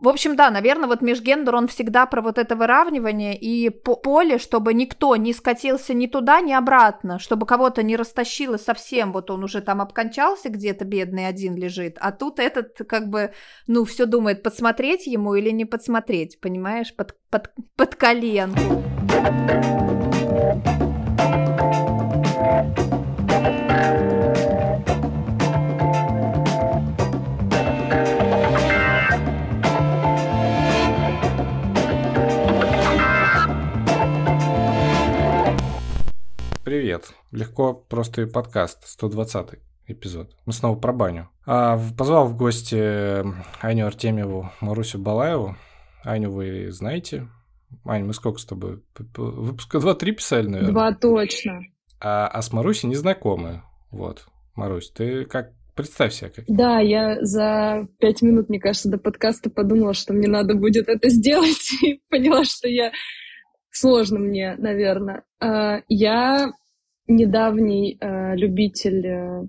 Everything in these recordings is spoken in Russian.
В общем, да, наверное, вот межгендер, он всегда про вот это выравнивание и поле, чтобы никто не скатился ни туда, ни обратно, чтобы кого-то не растащило совсем, вот он уже там обкончался где-то, бедный один лежит, а тут этот как бы, ну, все думает, подсмотреть ему или не подсмотреть, понимаешь, под, под, под коленку. Привет. Легко простой подкаст, 120 эпизод. Мы снова про баню. А, позвал в гости эм, Аню Артемьеву, Марусю Балаеву. Аню вы знаете? Ань, мы сколько с тобой? Выпуска 2-3 писали, наверное? Два точно. А, а с Марусей не знакомы. Вот. Марусь, ты как Представь себе как. Да, я за пять минут, мне кажется, до подкаста подумала, что мне надо будет это сделать, и поняла, что я сложно мне, наверное. А, я недавний э, любитель э,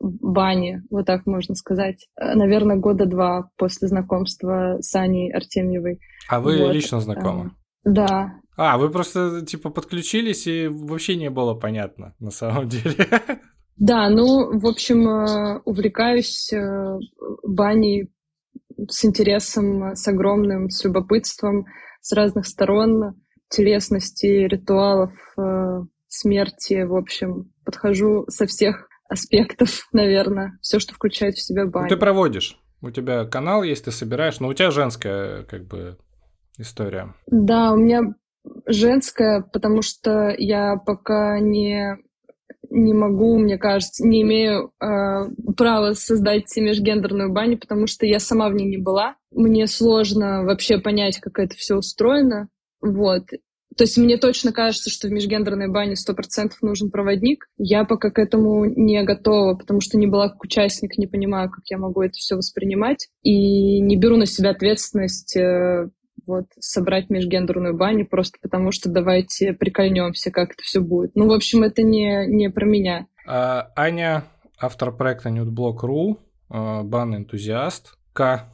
бани, вот так можно сказать. Э, наверное, года два после знакомства с Аней Артемьевой. А вы вот. лично знакомы? Да. А, вы просто, типа, подключились, и вообще не было понятно, на самом деле. Да, ну, в общем, увлекаюсь баней с интересом, с огромным, с любопытством, с разных сторон телесности, ритуалов, смерти, в общем, подхожу со всех аспектов, наверное, все, что включает в себя ну, баню. Ты проводишь. У тебя канал есть, ты собираешь, но у тебя женская, как бы, история. Да, у меня женская, потому что я пока не не могу, мне кажется, не имею э, права создать межгендерную баню, потому что я сама в ней не была. Мне сложно вообще понять, как это все устроено. Вот. То есть мне точно кажется, что в межгендерной бане сто процентов нужен проводник. Я пока к этому не готова, потому что не была как участник, не понимаю, как я могу это все воспринимать. И не беру на себя ответственность э, вот, собрать межгендерную баню просто потому, что давайте прикольнемся, как это все будет. Ну, в общем, это не, не про меня. А, Аня, автор проекта Nudeblock.ru, э, бан-энтузиаст, К.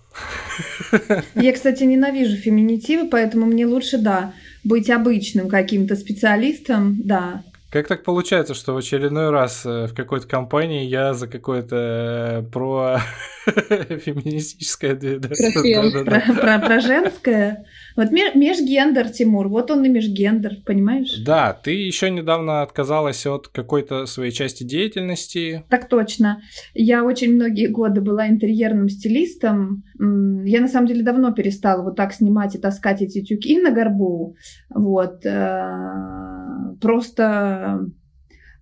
Я, кстати, ненавижу феминитивы, поэтому мне лучше, да, быть обычным каким-то специалистом, да. Как так получается, что в очередной раз э, в какой-то компании я за какое-то э, про феминистическое... Про, женское? Вот межгендер, Тимур, вот он и межгендер, понимаешь? Да, ты еще недавно отказалась от какой-то своей части деятельности. Так точно. Я очень многие годы была интерьерным стилистом. Я на самом деле давно перестала вот так снимать и таскать эти тюки на горбу. Вот. Просто,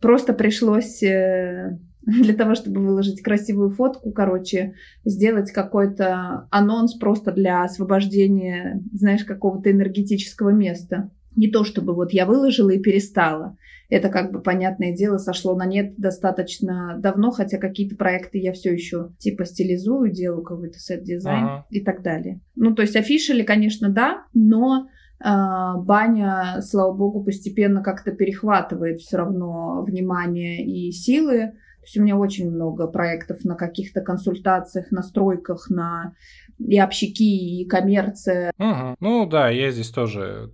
просто пришлось э, для того, чтобы выложить красивую фотку, короче, сделать какой-то анонс просто для освобождения, знаешь, какого-то энергетического места. Не то, чтобы вот я выложила и перестала. Это как бы, понятное дело, сошло на нет достаточно давно, хотя какие-то проекты я все еще типа стилизую, делаю какой-то сет-дизайн ага. и так далее. Ну, то есть афишили, конечно, да, но баня, слава богу, постепенно как-то перехватывает все равно внимание и силы то есть у меня очень много проектов на каких-то консультациях, настройках, на и общики, и коммерция. Угу. Ну да, я здесь тоже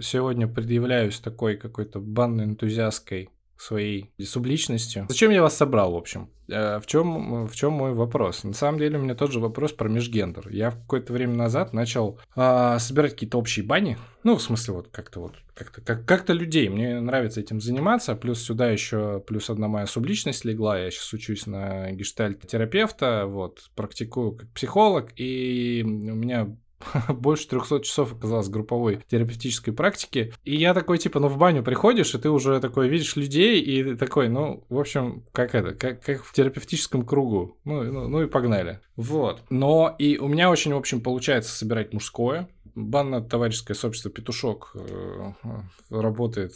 сегодня предъявляюсь такой какой-то банной энтузиасткой своей субличностью. Зачем я вас собрал, в общем? Э, в чем, в чем мой вопрос? На самом деле у меня тот же вопрос про межгендер. Я какое-то время назад начал э, собирать какие-то общие бани. Ну, в смысле, вот как-то вот как-то как, как-то людей. Мне нравится этим заниматься. Плюс сюда еще плюс одна моя субличность легла. Я сейчас учусь на гештальт-терапевта, вот, практикую как психолог, и у меня больше 300 часов оказалось групповой терапевтической практики. И я такой, типа, ну в баню приходишь, и ты уже такой видишь людей, и такой, ну, в общем, как это, как, как в терапевтическом кругу. Ну, ну, ну и погнали. Вот. Но и у меня очень, в общем, получается собирать мужское, банно-товарищеское сообщество «Петушок» э, работает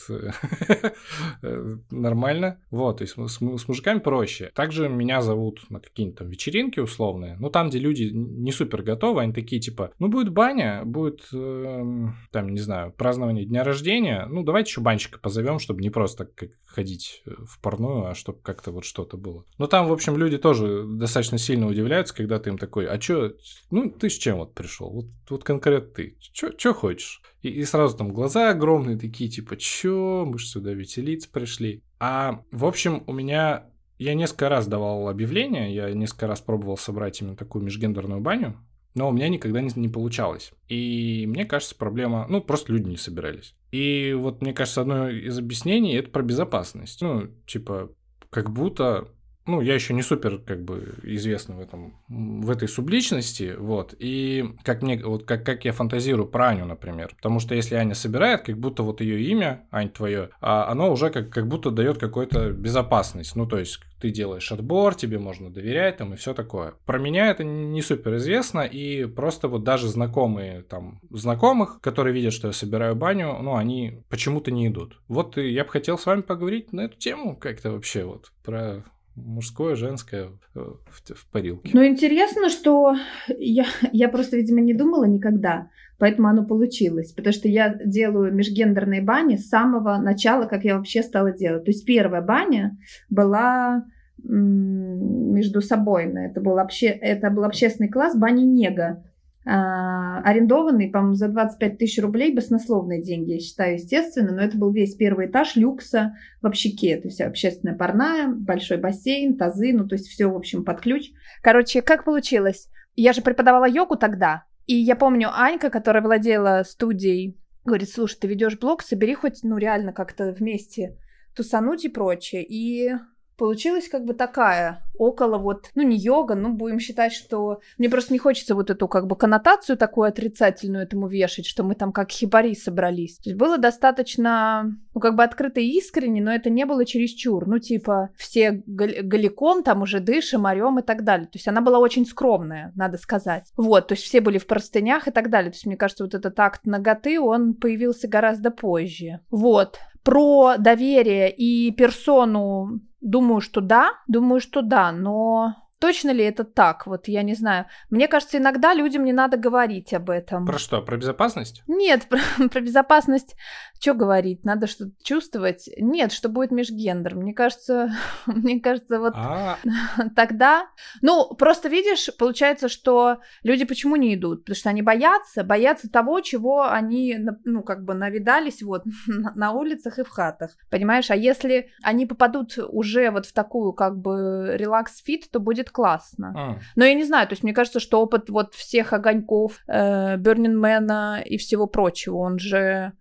нормально. Вот, то есть с, с мужиками проще. Также меня зовут на какие-нибудь там вечеринки условные, ну, там, где люди не супер готовы, они такие, типа, ну, будет баня, будет, э, там, не знаю, празднование дня рождения, ну, давайте еще банщика позовем, чтобы не просто как ходить в парную, а чтобы как-то вот что-то было. Но там, в общем, люди тоже достаточно сильно удивляются, когда ты им такой, а чё, ну, ты с чем вот пришел? Вот, вот конкретно ты, чё, хочешь? И, и сразу там глаза огромные такие, типа, чё, мы же сюда веселиться пришли. А, в общем, у меня я несколько раз давал объявления, я несколько раз пробовал собрать именно такую межгендерную баню, но у меня никогда не, не получалось. И мне кажется, проблема, ну, просто люди не собирались. И вот, мне кажется, одно из объяснений это про безопасность. Ну, типа, как будто ну, я еще не супер, как бы, известный в этом, в этой субличности, вот, и как мне, вот, как, как я фантазирую про Аню, например, потому что если Аня собирает, как будто вот ее имя, Ань, твое, а оно уже как, как будто дает какую-то безопасность, ну, то есть ты делаешь отбор, тебе можно доверять там и все такое. Про меня это не супер известно, и просто вот даже знакомые там знакомых, которые видят, что я собираю баню, ну, они почему-то не идут. Вот я бы хотел с вами поговорить на эту тему как-то вообще вот про мужское, женское э, в, в парилке. Ну, интересно, что я, я просто, видимо, не думала никогда, поэтому оно получилось. Потому что я делаю межгендерные бани с самого начала, как я вообще стала делать. То есть первая баня была между собойная. Это был, вообще, это был общественный класс бани Нега. А, арендованный, по-моему, за 25 тысяч рублей, баснословные деньги, я считаю, естественно, но это был весь первый этаж люкса в общаке, то есть общественная парная, большой бассейн, тазы, ну, то есть все, в общем, под ключ. Короче, как получилось? Я же преподавала йогу тогда, и я помню Анька, которая владела студией, говорит, слушай, ты ведешь блог, собери хоть, ну, реально как-то вместе тусануть и прочее. И получилась как бы такая, около вот, ну не йога, ну будем считать, что мне просто не хочется вот эту как бы коннотацию такую отрицательную этому вешать, что мы там как хибари собрались. То есть было достаточно, ну как бы открыто и искренне, но это не было чересчур, ну типа все голиком там уже дышим, орем и так далее. То есть она была очень скромная, надо сказать. Вот, то есть все были в простынях и так далее. То есть мне кажется, вот этот акт ноготы, он появился гораздо позже. Вот. Про доверие и персону Думаю, что да, думаю, что да, но точно ли это так? Вот я не знаю. Мне кажется, иногда людям не надо говорить об этом. Про что? Про безопасность? Нет, про, про безопасность что говорить? Надо что-то чувствовать? Нет, что будет межгендер. Мне кажется, мне кажется, вот а. тогда... Ну, просто видишь, получается, что люди почему не идут? Потому что они боятся, боятся того, чего они, ну, как бы навидались вот на улицах и в хатах. Понимаешь? А если они попадут уже вот в такую, как бы, релакс-фит, то будет классно. А. Но я не знаю, то есть мне кажется, что опыт вот всех огоньков, э, Burning Man а и всего прочего, он же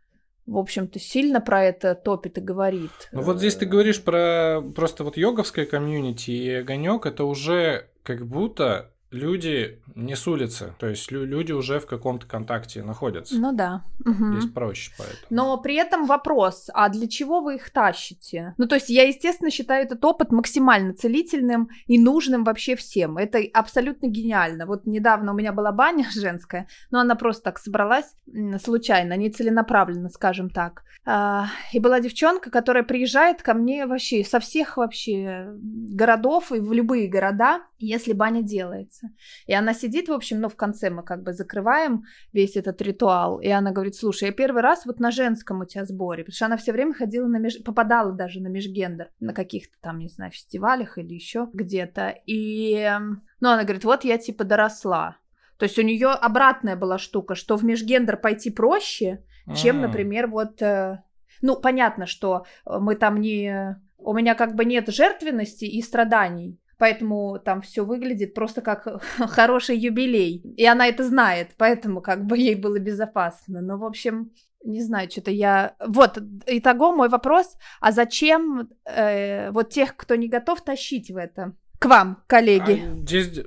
в общем-то, сильно про это топит и говорит. Ну вот здесь ты говоришь про просто вот йоговское комьюнити и огонек, это уже как будто люди не с улицы, то есть люди уже в каком-то контакте находятся. Ну да. Угу. Здесь проще поэтому. Но при этом вопрос, а для чего вы их тащите? Ну то есть я, естественно, считаю этот опыт максимально целительным и нужным вообще всем. Это абсолютно гениально. Вот недавно у меня была баня женская, но она просто так собралась случайно, не целенаправленно, скажем так. А, и была девчонка, которая приезжает ко мне вообще со всех вообще городов и в любые города, если баня делается. И она сидит, в общем, ну, в конце мы как бы закрываем весь этот ритуал, и она говорит, слушай, я первый раз вот на женском у тебя сборе, потому что она все время ходила на меж... попадала даже на межгендер, на каких-то там, не знаю, фестивалях или еще где-то, и, эм, ну, она говорит, вот я типа доросла, то есть у нее обратная была штука, что в межгендер пойти проще, чем, а. например, вот, э, ну, понятно, что мы там не, у меня как бы нет жертвенности и страданий, поэтому там все выглядит просто как хороший юбилей. И она это знает, поэтому как бы ей было безопасно. Но, в общем, не знаю, что-то я... Вот, итого мой вопрос, а зачем э, вот тех, кто не готов, тащить в это? К вам, коллеги. А, здесь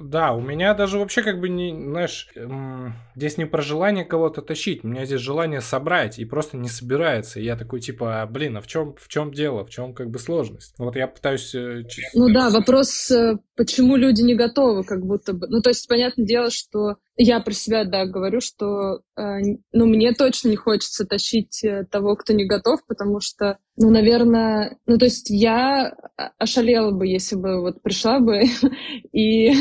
да, у меня даже вообще как бы не, знаешь, здесь не про желание кого-то тащить, у меня здесь желание собрать и просто не собирается. И я такой типа, «А, блин, а в чем в чем дело, в чем как бы сложность? Вот я пытаюсь. Э, ну да, вопрос, э, почему люди не готовы, как будто бы. Ну то есть понятное дело, что Я про себя, да, говорю, что э, ну, мне точно не хочется тащить э, того, кто не готов, потому что, ну, наверное, ну, то есть я ошалела бы, если бы вот пришла бы и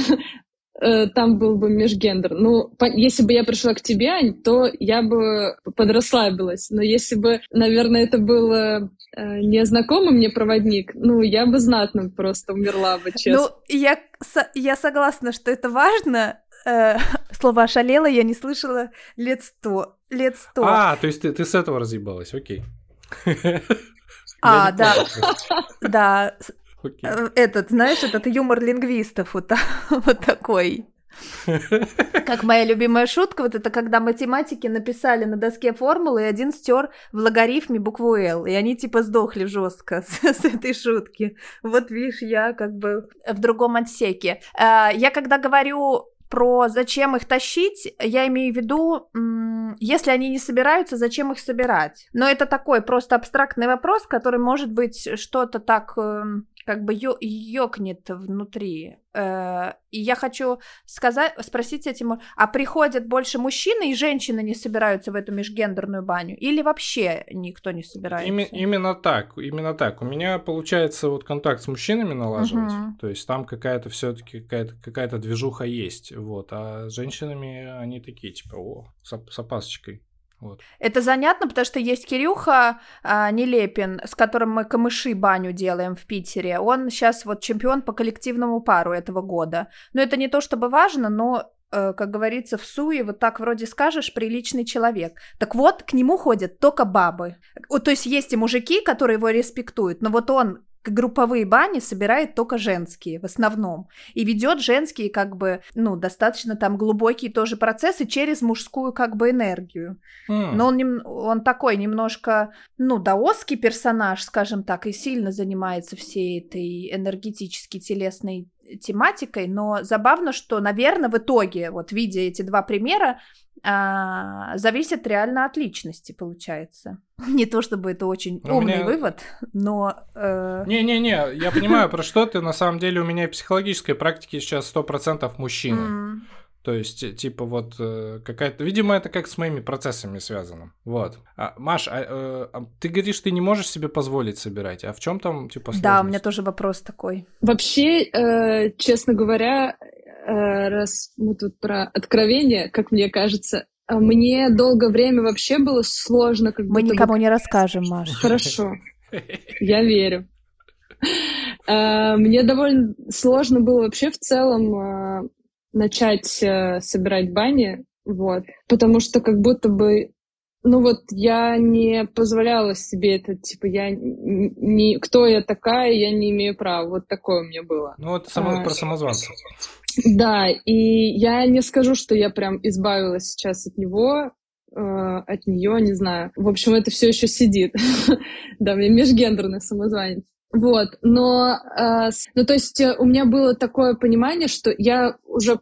э, там был бы межгендер. Ну, по, если бы я пришла к тебе, то я бы подрасслабилась. Но если бы, наверное, это был э, незнакомый мне проводник, ну, я бы знатно просто умерла бы, честно. Ну, я, я согласна, что это важно, э, слово «ошалела» я не слышала лет сто. Лет сто. А, то есть ты, ты с этого разъебалась, окей. А, да. Да. Э, этот, знаешь, этот юмор лингвистов вот, вот такой. Как моя любимая шутка, вот это когда математики написали на доске формулы, и один стер в логарифме букву Л, и они типа сдохли жестко с, с этой шутки. Вот видишь, я как бы в другом отсеке. Э, я когда говорю про зачем их тащить, я имею в виду, если они не собираются, зачем их собирать. Но это такой просто абстрактный вопрос, который может быть что-то так эм, как бы ё- ёкнет внутри. Э, и я хочу сказать, спросить этим, а приходят больше мужчины и женщины не собираются в эту межгендерную баню? Или вообще никто не собирается? Ими, именно так, именно так. У меня получается вот контакт с мужчинами налаживать, угу. то есть там какая-то все-таки какая-то какая-то движуха есть, вот, а с женщинами они такие типа, о, с, с опасочкой. Вот. Это занятно, потому что есть Кирюха а, Нелепин, с которым мы камыши баню делаем в Питере. Он сейчас вот чемпион по коллективному пару этого года. Но это не то чтобы важно, но э, как говорится, в суе, вот так вроде скажешь, приличный человек. Так вот, к нему ходят только бабы. То есть есть и мужики, которые его респектуют, но вот он групповые бани собирает только женские в основном. И ведет женские как бы, ну, достаточно там глубокие тоже процессы через мужскую как бы энергию. Mm. Но он, он такой немножко, ну, даосский персонаж, скажем так, и сильно занимается всей этой энергетически телесной тематикой, но забавно, что, наверное, в итоге, вот видя эти два примера, а, зависит реально от личности, получается. Не то чтобы это очень у умный меня... вывод, но... Э, Не-не-не, э... я понимаю, про что ты. На самом деле у меня в психологической практике сейчас 100% мужчины. Mm. То есть, типа, вот э, какая-то... Видимо, это как с моими процессами связано. Вот. А, Маш, а, э, а, ты говоришь, ты не можешь себе позволить собирать. А в чем там, типа, сложность? Да, у меня тоже вопрос такой. Вообще, э, честно говоря, э, раз мы тут про откровение, как мне кажется, э, мне долгое время вообще было сложно. Как мы никому бы... не расскажем, Маша. Хорошо. Я верю. Э, мне довольно сложно было вообще в целом начать э, собирать бани, вот, потому что как будто бы ну вот я не позволяла себе это, типа, я не, кто я такая, я не имею права. Вот такое у меня было. Ну вот само, а, про самозванца. Да, и я не скажу, что я прям избавилась сейчас от него, э, от нее, не знаю. В общем, это все еще сидит. да, мне межгендерный самозванец. Вот, но, э, ну, то есть э, у меня было такое понимание, что я уже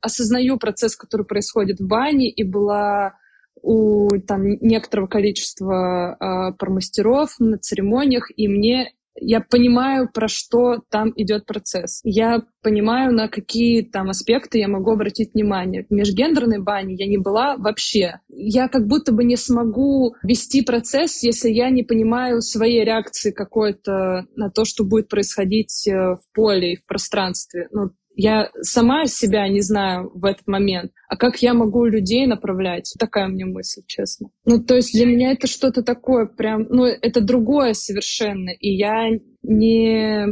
осознаю процесс, который происходит в бане, и была у там некоторого количества э, пармастеров на церемониях, и мне я понимаю, про что там идет процесс. Я понимаю, на какие там аспекты я могу обратить внимание. В межгендерной бане я не была вообще. Я как будто бы не смогу вести процесс, если я не понимаю своей реакции какой-то на то, что будет происходить э, в поле и в пространстве. Ну, я сама себя не знаю в этот момент, а как я могу людей направлять? Такая у меня мысль, честно. Ну, то есть для меня это что-то такое прям, ну, это другое совершенно, и я не,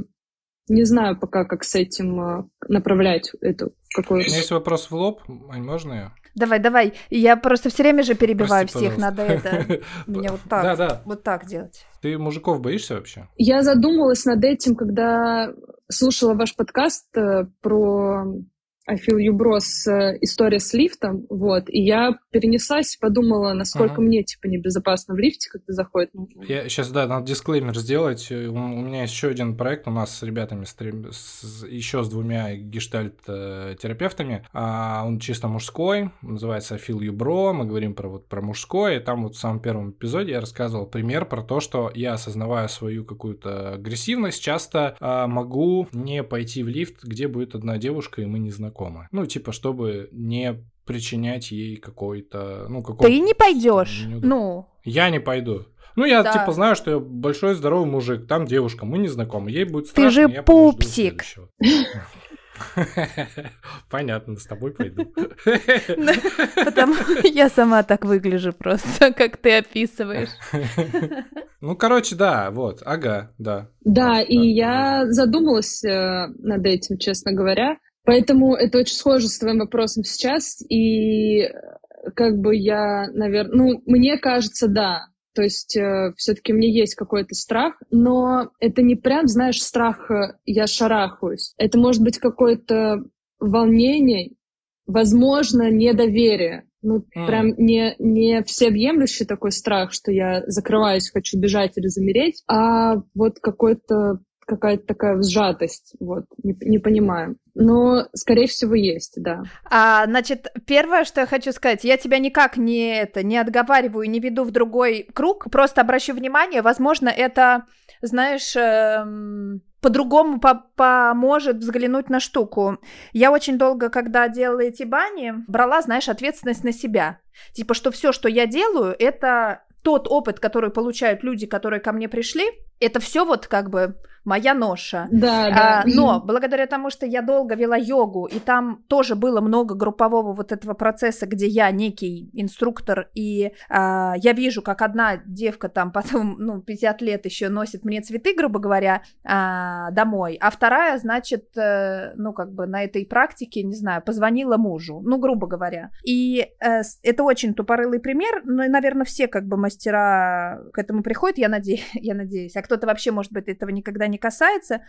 не знаю пока, как с этим э, направлять эту какую-то... У меня есть вопрос в лоб, можно я? Давай, давай. Я просто все время же перебиваю Прости, всех, пожалуйста. надо это мне вот так, да, да. вот так делать. Ты мужиков боишься вообще? Я задумалась над этим, когда слушала ваш подкаст э, про I Feel You Bros история с лифтом, вот, и я перенеслась, подумала, насколько ага. мне, типа, небезопасно в лифте, когда заходит. Я сейчас, да, надо дисклеймер сделать. У, у меня есть еще один проект, у нас с ребятами, с, с, еще с двумя гештальт-терапевтами, а он чисто мужской, называется I Feel You Bro, мы говорим про, вот, про мужское, и там вот в самом первом эпизоде я рассказывал пример про то, что я, осознавая свою какую-то агрессивность, часто а, могу не пойти в лифт, где будет одна девушка, и мы не знакомы знакомы. Ну, типа, чтобы не причинять ей какой-то, ну, какой-то... Ты не пойдешь, ну... Я не пойду. Ну, я да. типа знаю, что я большой здоровый мужик, там девушка, мы не знакомы, ей будет страшно. Ты же я пупсик. Понятно, с тобой пойду. Потому я сама так выгляжу просто, как ты описываешь. Ну, короче, да, вот, ага, да. Да, и я задумалась э, над этим, честно говоря. Поэтому это очень схоже с твоим вопросом сейчас. И как бы я, наверное, ну, мне кажется, да, то есть э, все-таки мне есть какой-то страх, но это не прям, знаешь, страх э, «я шарахаюсь». Это может быть какое-то волнение, возможно, недоверие. Ну, mm. прям не, не всеобъемлющий такой страх, что я закрываюсь, хочу бежать или замереть, а вот какой-то какая-то такая сжатость, вот, не, не понимаю. Но, скорее всего, есть, да. А, значит, первое, что я хочу сказать, я тебя никак не, это, не отговариваю, не веду в другой круг, просто обращу внимание, возможно, это, знаешь, эм по-другому по поможет взглянуть на штуку. Я очень долго, когда делала эти бани, брала, знаешь, ответственность на себя. Типа, что все, что я делаю, это тот опыт, который получают люди, которые ко мне пришли, это все вот как бы моя ноша. Да, да. А, но благодаря тому, что я долго вела йогу, и там тоже было много группового вот этого процесса, где я некий инструктор, и а, я вижу, как одна девка там потом, ну, 50 лет еще носит мне цветы, грубо говоря, а, домой, а вторая, значит, э, ну, как бы на этой практике, не знаю, позвонила мужу, ну, грубо говоря. И э, это очень тупорылый пример, но, наверное, все как бы мастера к этому приходят, я надеюсь, я надеюсь. А кто-то вообще, может быть, этого никогда не касается,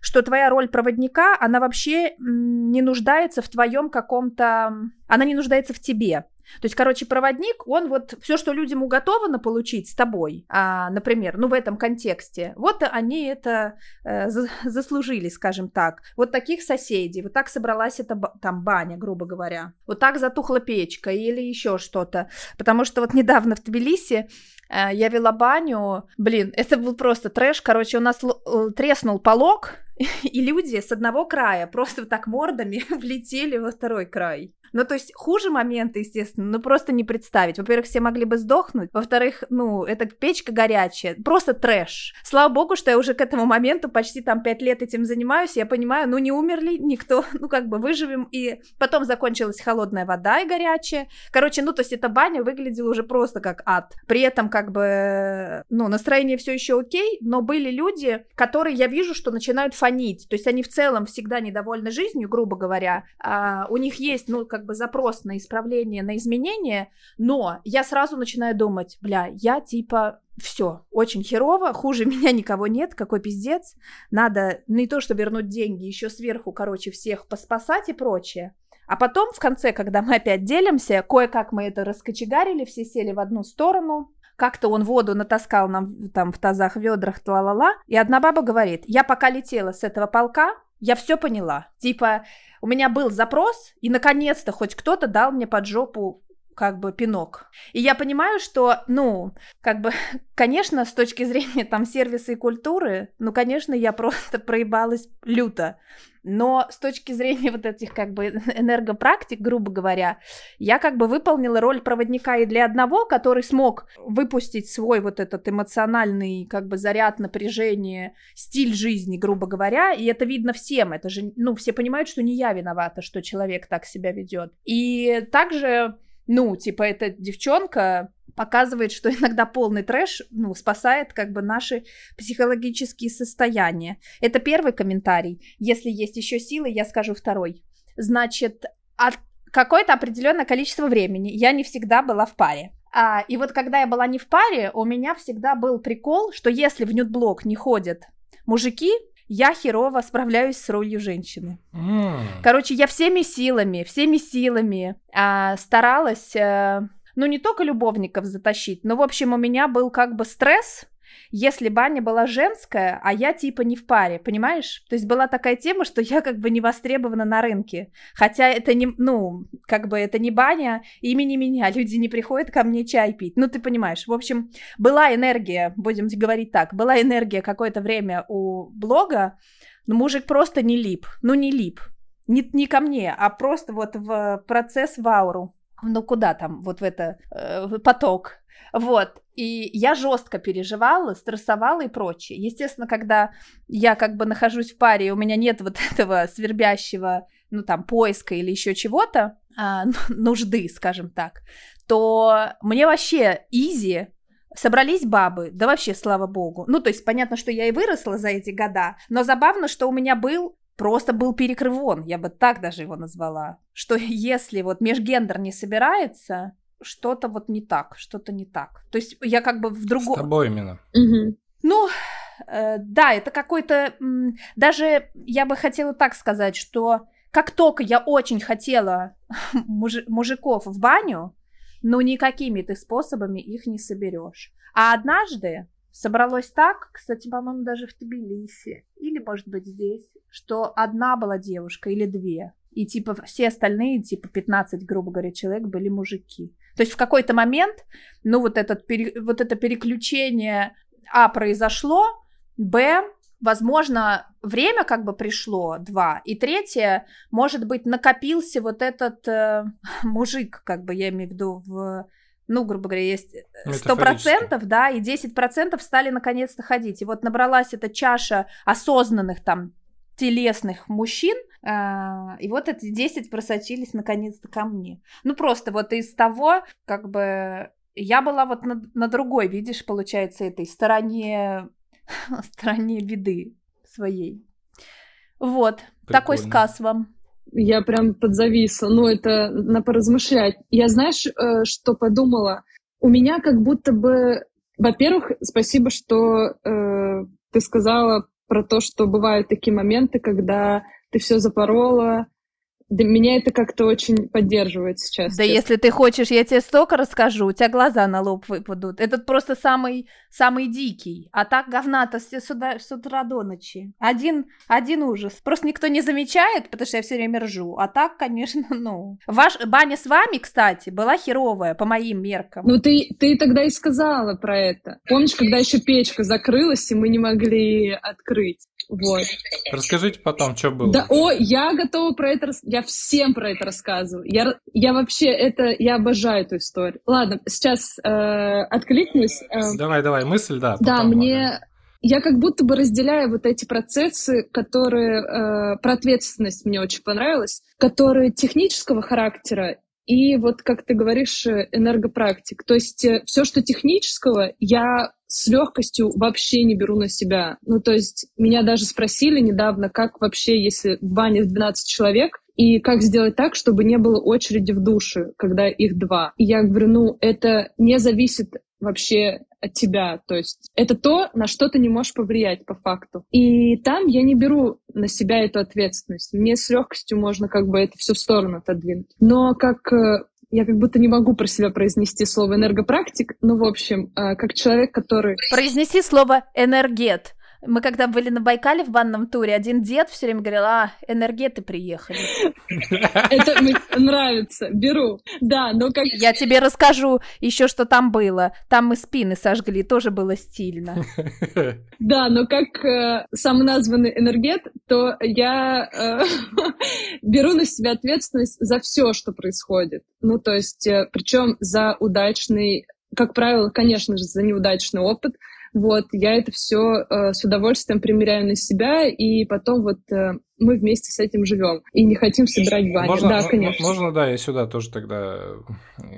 что твоя роль проводника, она вообще не нуждается в твоем каком-то... Она не нуждается в тебе. То есть, короче, проводник, он вот все, что людям уготовано получить с тобой, а, например, ну в этом контексте, вот они это э, заслужили, скажем так. Вот таких соседей, вот так собралась эта там баня, грубо говоря, вот так затухла печка или еще что-то. Потому что вот недавно в Тбилиси я вела баню, блин, это был просто трэш, короче, у нас э, треснул полог, и люди с одного края просто так мордами влетели во второй край. Ну, то есть хуже момента, естественно, ну просто не представить. Во-первых, все могли бы сдохнуть. Во-вторых, ну, эта печка горячая. Просто трэш. Слава богу, что я уже к этому моменту почти там пять лет этим занимаюсь. Я понимаю, ну не умерли никто. Ну, как бы выживем. И потом закончилась холодная вода и горячая. Короче, ну, то есть эта баня выглядела уже просто как ад. При этом, как бы, ну, настроение все еще окей, но были люди, которые я вижу, что начинают фонить. То есть они в целом всегда недовольны жизнью, грубо говоря. А у них есть, ну, как как бы запрос на исправление, на изменение, но я сразу начинаю думать, бля, я типа все, очень херово, хуже меня никого нет, какой пиздец, надо не то, что вернуть деньги, еще сверху, короче, всех поспасать и прочее. А потом, в конце, когда мы опять делимся, кое-как мы это раскочегарили, все сели в одну сторону, как-то он воду натаскал нам там в тазах, ведрах, тла-ла-ла, и одна баба говорит, я пока летела с этого полка, я все поняла. Типа, у меня был запрос, и наконец-то хоть кто-то дал мне под жопу как бы пинок. И я понимаю, что, ну, как бы, конечно, с точки зрения там сервиса и культуры, ну, конечно, я просто проебалась люто. Но с точки зрения вот этих как бы энергопрактик, грубо говоря, я как бы выполнила роль проводника и для одного, который смог выпустить свой вот этот эмоциональный как бы заряд напряжения, стиль жизни, грубо говоря, и это видно всем, это же, ну, все понимают, что не я виновата, что человек так себя ведет. И также ну, типа, эта девчонка показывает, что иногда полный трэш, ну, спасает как бы наши психологические состояния. Это первый комментарий. Если есть еще силы, я скажу второй. Значит, от какое-то определенное количество времени я не всегда была в паре. А, и вот когда я была не в паре, у меня всегда был прикол, что если в нюдблок не ходят мужики, я херово справляюсь с ролью женщины. Mm. Короче, я всеми силами, всеми силами а, старалась, а, ну, не только любовников затащить, но, в общем, у меня был как бы стресс, если баня была женская, а я типа не в паре, понимаешь? То есть была такая тема, что я как бы не востребована на рынке. Хотя это не, ну, как бы это не баня имени меня, люди не приходят ко мне чай пить. Ну, ты понимаешь. В общем, была энергия, будем говорить так, была энергия какое-то время у блога, но мужик просто не лип. Ну, не лип. Не, не ко мне, а просто вот в процесс в ауру. Ну куда там, вот в это, э, поток. Вот. И я жестко переживала, стрессовала и прочее. Естественно, когда я как бы нахожусь в паре, и у меня нет вот этого свербящего, ну там, поиска или еще чего-то, а, нужды, скажем так, то мне вообще изи, Собрались бабы, да вообще, слава богу. Ну, то есть, понятно, что я и выросла за эти года, но забавно, что у меня был просто был перекрывон, я бы так даже его назвала, что если вот межгендер не собирается, что-то вот не так, что-то не так. То есть я как бы в другом... С тобой именно. Угу. Ну, э, да, это какой-то... Даже я бы хотела так сказать, что как только я очень хотела муж- мужиков в баню, ну никакими ты способами их не соберешь. А однажды собралось так, кстати, по-моему, даже в Тбилиси, или, может быть, здесь, что одна была девушка или две, и типа все остальные, типа 15, грубо говоря, человек были мужики. То есть в какой-то момент, ну вот, этот, вот это переключение А произошло, Б возможно, время как бы пришло, два, и третье, может быть, накопился вот этот э, мужик, как бы я имею в виду, в, ну, грубо говоря, есть сто процентов, да, и десять процентов стали наконец-то ходить. И вот набралась эта чаша осознанных там телесных мужчин, э, и вот эти десять просочились наконец-то ко мне. Ну, просто вот из того, как бы, я была вот на, на другой, видишь, получается, этой стороне стороне беды своей. Вот, Прикольно. такой сказ вам. Я прям подзависла. Ну, это на поразмышлять. Я знаешь, э, что подумала? У меня как будто бы... Во-первых, спасибо, что э, ты сказала про то, что бывают такие моменты, когда ты все запорола, для меня это как-то очень поддерживает сейчас. Да честно. если ты хочешь, я тебе столько расскажу, у тебя глаза на лоб выпадут. Этот просто самый, самый дикий. А так говна-то с, сюда, с утра до ночи. Один, один ужас. Просто никто не замечает, потому что я все время ржу. А так, конечно, ну... Ваш, баня с вами, кстати, была херовая, по моим меркам. Ну ты, ты тогда и сказала про это. Помнишь, когда еще печка закрылась, и мы не могли открыть? Вот. Расскажите потом, что было. Да, о, я готова про это, я всем про это рассказываю. Я, я вообще это, я обожаю эту историю. Ладно, сейчас э, откликнусь. Э, давай, давай, мысль, да. Да, мне, я как будто бы разделяю вот эти процессы, которые э, про ответственность мне очень понравилось, которые технического характера и вот, как ты говоришь, энергопрактик. То есть э, все, что технического, я с легкостью вообще не беру на себя. Ну, то есть меня даже спросили недавно, как вообще, если в бане 12 человек, и как сделать так, чтобы не было очереди в душе, когда их два. И я говорю, ну, это не зависит вообще от тебя. То есть это то, на что ты не можешь повлиять по факту. И там я не беру на себя эту ответственность. Мне с легкостью можно как бы это все в сторону отодвинуть. Но как э, я как будто не могу про себя произнести слово энергопрактик, но, в общем, а, как человек, который... Произнеси слово энергет. Мы когда были на Байкале в банном туре, один дед все время говорил, а, энергеты приехали. Это мне нравится, беру. Да, но как... Я тебе расскажу еще, что там было. Там мы спины сожгли, тоже было стильно. Да, но как э, самоназванный энергет, то я э, беру на себя ответственность за все, что происходит. Ну, то есть, э, причем за удачный, как правило, конечно же, за неудачный опыт, вот, я это все э, с удовольствием примеряю на себя, и потом вот э, мы вместе с этим живем и не хотим собирать баню. Можно, да, конечно. Можно, да, я сюда тоже тогда.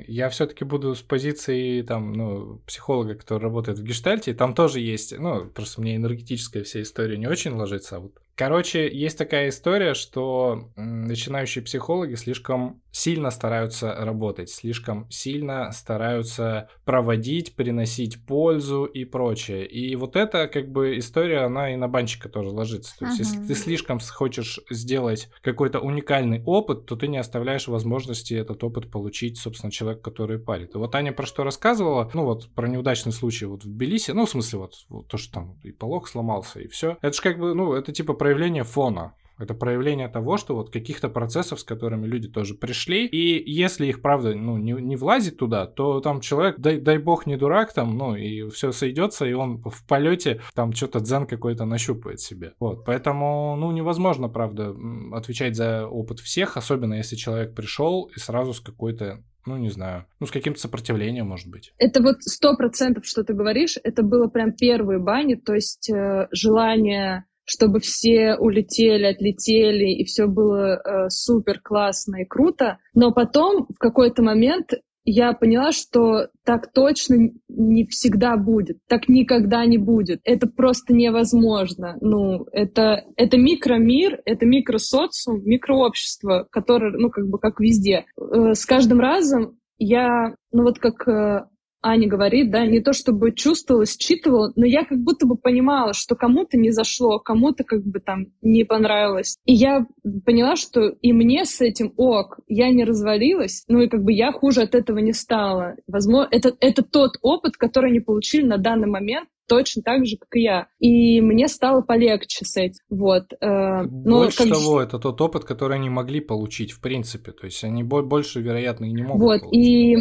Я все-таки буду с позиции там, ну, психолога, который работает в гештальте. Там тоже есть, ну, просто мне энергетическая вся история не очень ложится, а вот Короче, есть такая история, что начинающие психологи слишком сильно стараются работать, слишком сильно стараются проводить, приносить пользу и прочее. И вот эта как бы история, она и на банчика тоже ложится. То есть, uh-huh. если ты слишком хочешь сделать какой-то уникальный опыт, то ты не оставляешь возможности этот опыт получить, собственно, человек, который парит. И вот Аня про что рассказывала, ну вот про неудачный случай вот в Тбилиси, ну в смысле вот, вот то, что там и полог сломался, и все. Это же как бы, ну это типа про проявление фона. Это проявление того, что вот каких-то процессов, с которыми люди тоже пришли, и если их, правда, ну, не, не влазит туда, то там человек, дай, дай бог, не дурак там, ну, и все сойдется, и он в полете там что-то дзен какой-то нащупает себе. Вот, поэтому, ну, невозможно, правда, отвечать за опыт всех, особенно если человек пришел и сразу с какой-то ну, не знаю, ну, с каким-то сопротивлением, может быть. Это вот сто процентов, что ты говоришь, это было прям первые бани, то есть э, желание чтобы все улетели, отлетели, и все было э, супер классно и круто. Но потом в какой-то момент я поняла, что так точно не всегда будет, так никогда не будет. Это просто невозможно. Ну, это, это микромир, это микросоциум, микрообщество, которое, ну, как бы как везде. Э, с каждым разом я, ну, вот как э, Аня говорит, да, не то чтобы чувствовала, считывала, но я как будто бы понимала, что кому-то не зашло, кому-то как бы там не понравилось. И я поняла, что и мне с этим ок, я не развалилась, ну и как бы я хуже от этого не стала. Возможно, это, это тот опыт, который они получили на данный момент, точно так же, как и я. И мне стало полегче с этим. Вот. Э, но больше как... того, это тот опыт, который они могли получить, в принципе. То есть они больше, вероятно, и не могут Вот, получить. и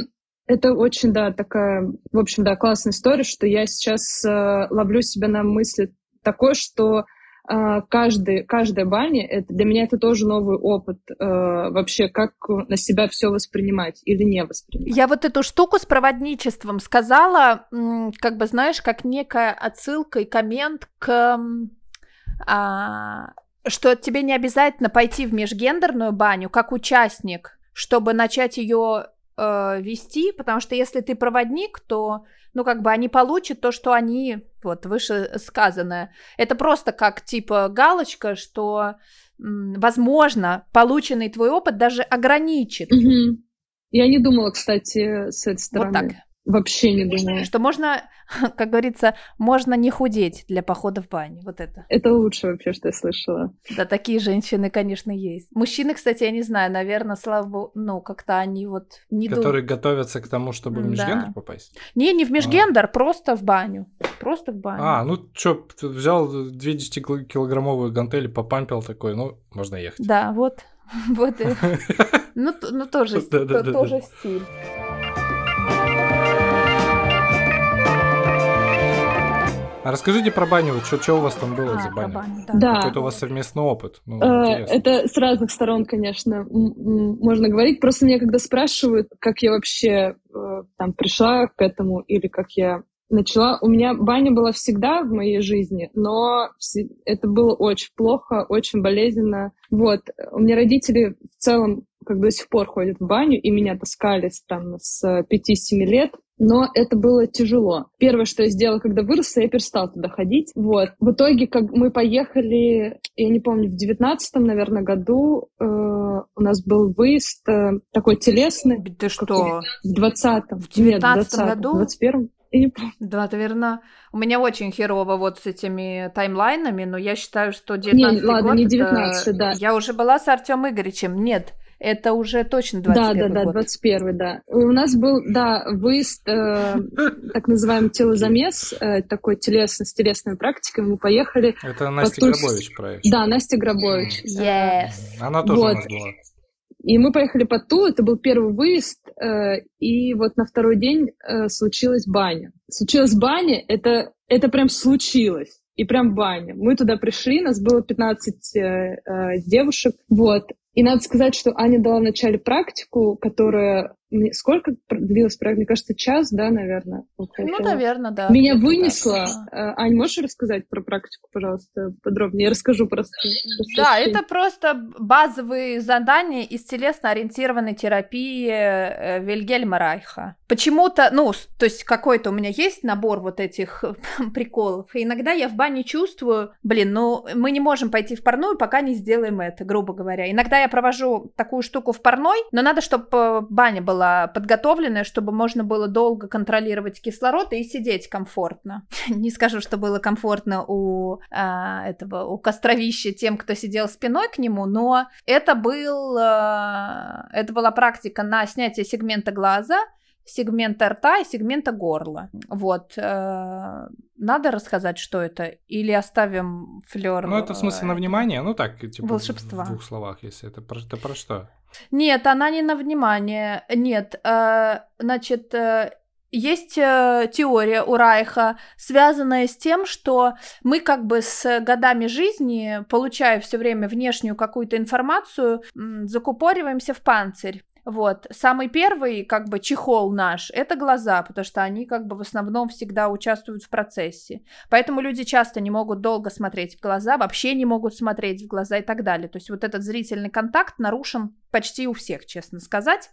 это очень, да, такая, в общем, да, классная история, что я сейчас э, ловлю себя на мысли такой, что э, каждый, каждая баня, это, для меня это тоже новый опыт э, вообще, как на себя все воспринимать или не воспринимать. Я вот эту штуку с проводничеством сказала, как бы, знаешь, как некая отсылка и коммент к... А, что тебе не обязательно пойти в межгендерную баню как участник, чтобы начать ее э, вести, потому что если ты проводник, то, ну, как бы они получат то, что они, вот, выше сказанное. Это просто как, типа, галочка, что, возможно, полученный твой опыт даже ограничит. Угу. Я не думала, кстати, с этой стороны. Вот так. Вообще не думаю. Что можно, как говорится, можно не худеть для похода в баню. Вот это. Это лучше вообще, что я слышала. Да, такие женщины, конечно, есть. Мужчины, кстати, я не знаю, наверное, слава богу, ну, как-то они вот не Которые дум... готовятся к тому, чтобы в межгендер да. попасть? Не, не в межгендер, а. просто в баню. Просто в баню. А, ну что, взял 210-килограммовую гантели, попампил такой, ну, можно ехать. Да, вот. Вот. Ну, ну тоже стиль. А расскажите про баню, что, что у вас там было а, за баня? Баню, да. да. Какой-то у вас совместный опыт. Ну, э, это с разных сторон, конечно, можно говорить. Просто меня когда спрашивают, как я вообще э, там пришла к этому или как я начала. У меня баня была всегда в моей жизни, но это было очень плохо, очень болезненно. Вот. У меня родители в целом как до сих пор ходят в баню, и меня таскали там с 5-7 лет но это было тяжело. Первое, что я сделала, когда выросла, я перестала туда ходить. Вот. В итоге, как мы поехали, я не помню, в девятнадцатом, наверное, году э, у нас был выезд э, такой телесный. Ты что? В двадцатом. В девятнадцатом году? В двадцать первом. Я не помню. Да, наверное. У меня очень херово вот с этими таймлайнами, но я считаю, что 19 не, ладно, год... не 19 это... да. Я уже была с Артем Игоревичем. Нет, это уже точно 21 Да, да, да, 21 да. У нас был, да, выезд, э, так называаемый телозамес, э, такой телесный, с телесными практиками. Мы поехали... Это Настя Тульс... Грабович проект. Да, Настя Грабович. Yes. Она тоже вот. у нас была. И мы поехали под Тул, это был первый выезд, э, и вот на второй день э, случилась баня. Случилась баня, это, это прям случилось и прям баня. Мы туда пришли, нас было 15 э, э, девушек, вот, и надо сказать, что Аня дала вначале практику, которая Сколько длилась проект? Мне кажется, час, да, наверное? Ну, наверное, да. Меня вынесло. Да. Ань, можешь рассказать про практику, пожалуйста, подробнее? Я расскажу просто. Да, это просто базовые задания из телесно-ориентированной терапии э, Вильгельма Райха. Почему-то, ну, то есть какой-то у меня есть набор вот этих приколов. И иногда я в бане чувствую, блин, ну, мы не можем пойти в парную, пока не сделаем это, грубо говоря. Иногда я провожу такую штуку в парной, но надо, чтобы баня была была подготовленная, чтобы можно было долго контролировать кислород и сидеть комфортно. Не скажу, что было комфортно у а, этого у костровища тем, кто сидел спиной к нему, но это был а, это была практика на снятие сегмента глаза сегмента рта и сегмента горла. Вот. Э, надо рассказать, что это? Или оставим флер? Ну, это в смысле на внимание? Ну, так, типа, волшебства. в двух словах, если это про, это про что? Нет, она не на внимание. Нет, э, значит, э, есть э, теория у Райха, связанная с тем, что мы как бы с годами жизни, получая все время внешнюю какую-то информацию, закупориваемся в панцирь. Вот. Самый первый, как бы, чехол наш, это глаза, потому что они, как бы, в основном всегда участвуют в процессе. Поэтому люди часто не могут долго смотреть в глаза, вообще не могут смотреть в глаза и так далее. То есть вот этот зрительный контакт нарушен почти у всех, честно сказать.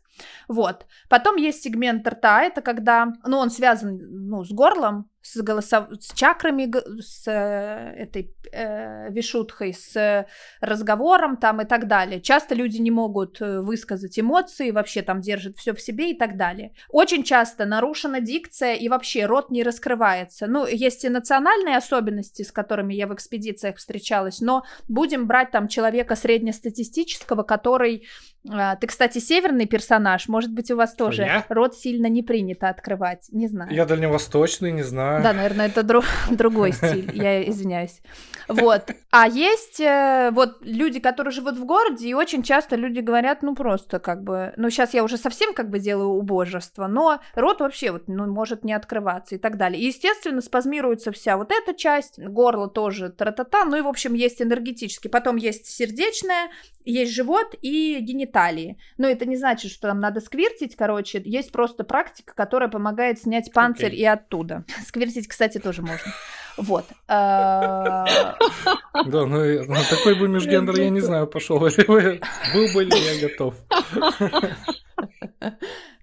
Вот. Потом есть сегмент рта, это когда, ну, он связан, ну, с горлом, с, голосов... с чакрами, с э, этой э, вишутхой, с разговором там и так далее. Часто люди не могут э, высказать эмоции, вообще там держат все в себе и так далее. Очень часто нарушена дикция и вообще рот не раскрывается. Ну, есть и национальные особенности, с которыми я в экспедициях встречалась, но будем брать там человека среднестатистического, который а, ты, кстати, северный персонаж. Может быть, у вас тоже Я? рот сильно не принято открывать. Не знаю. Я дальневосточный, не знаю. Да, наверное, это дру- другой стиль. Я извиняюсь. Вот. А есть э, вот люди, которые живут в городе, и очень часто люди говорят, ну просто как бы, ну сейчас я уже совсем как бы делаю убожество, но рот вообще вот ну, может не открываться и так далее. И, естественно, спазмируется вся вот эта часть, горло тоже тра-та-та, ну и, в общем, есть энергетический. Потом есть сердечная, есть живот и гениталии. Но это не значит, что там надо сквиртить, короче. Есть просто практика, которая помогает снять панцирь okay. и оттуда. Сквиртить, кстати, тоже можно. Вот. А, да, ну на такой бы межгендер, я не знаю, пошел ли вы. Был бы ли я готов.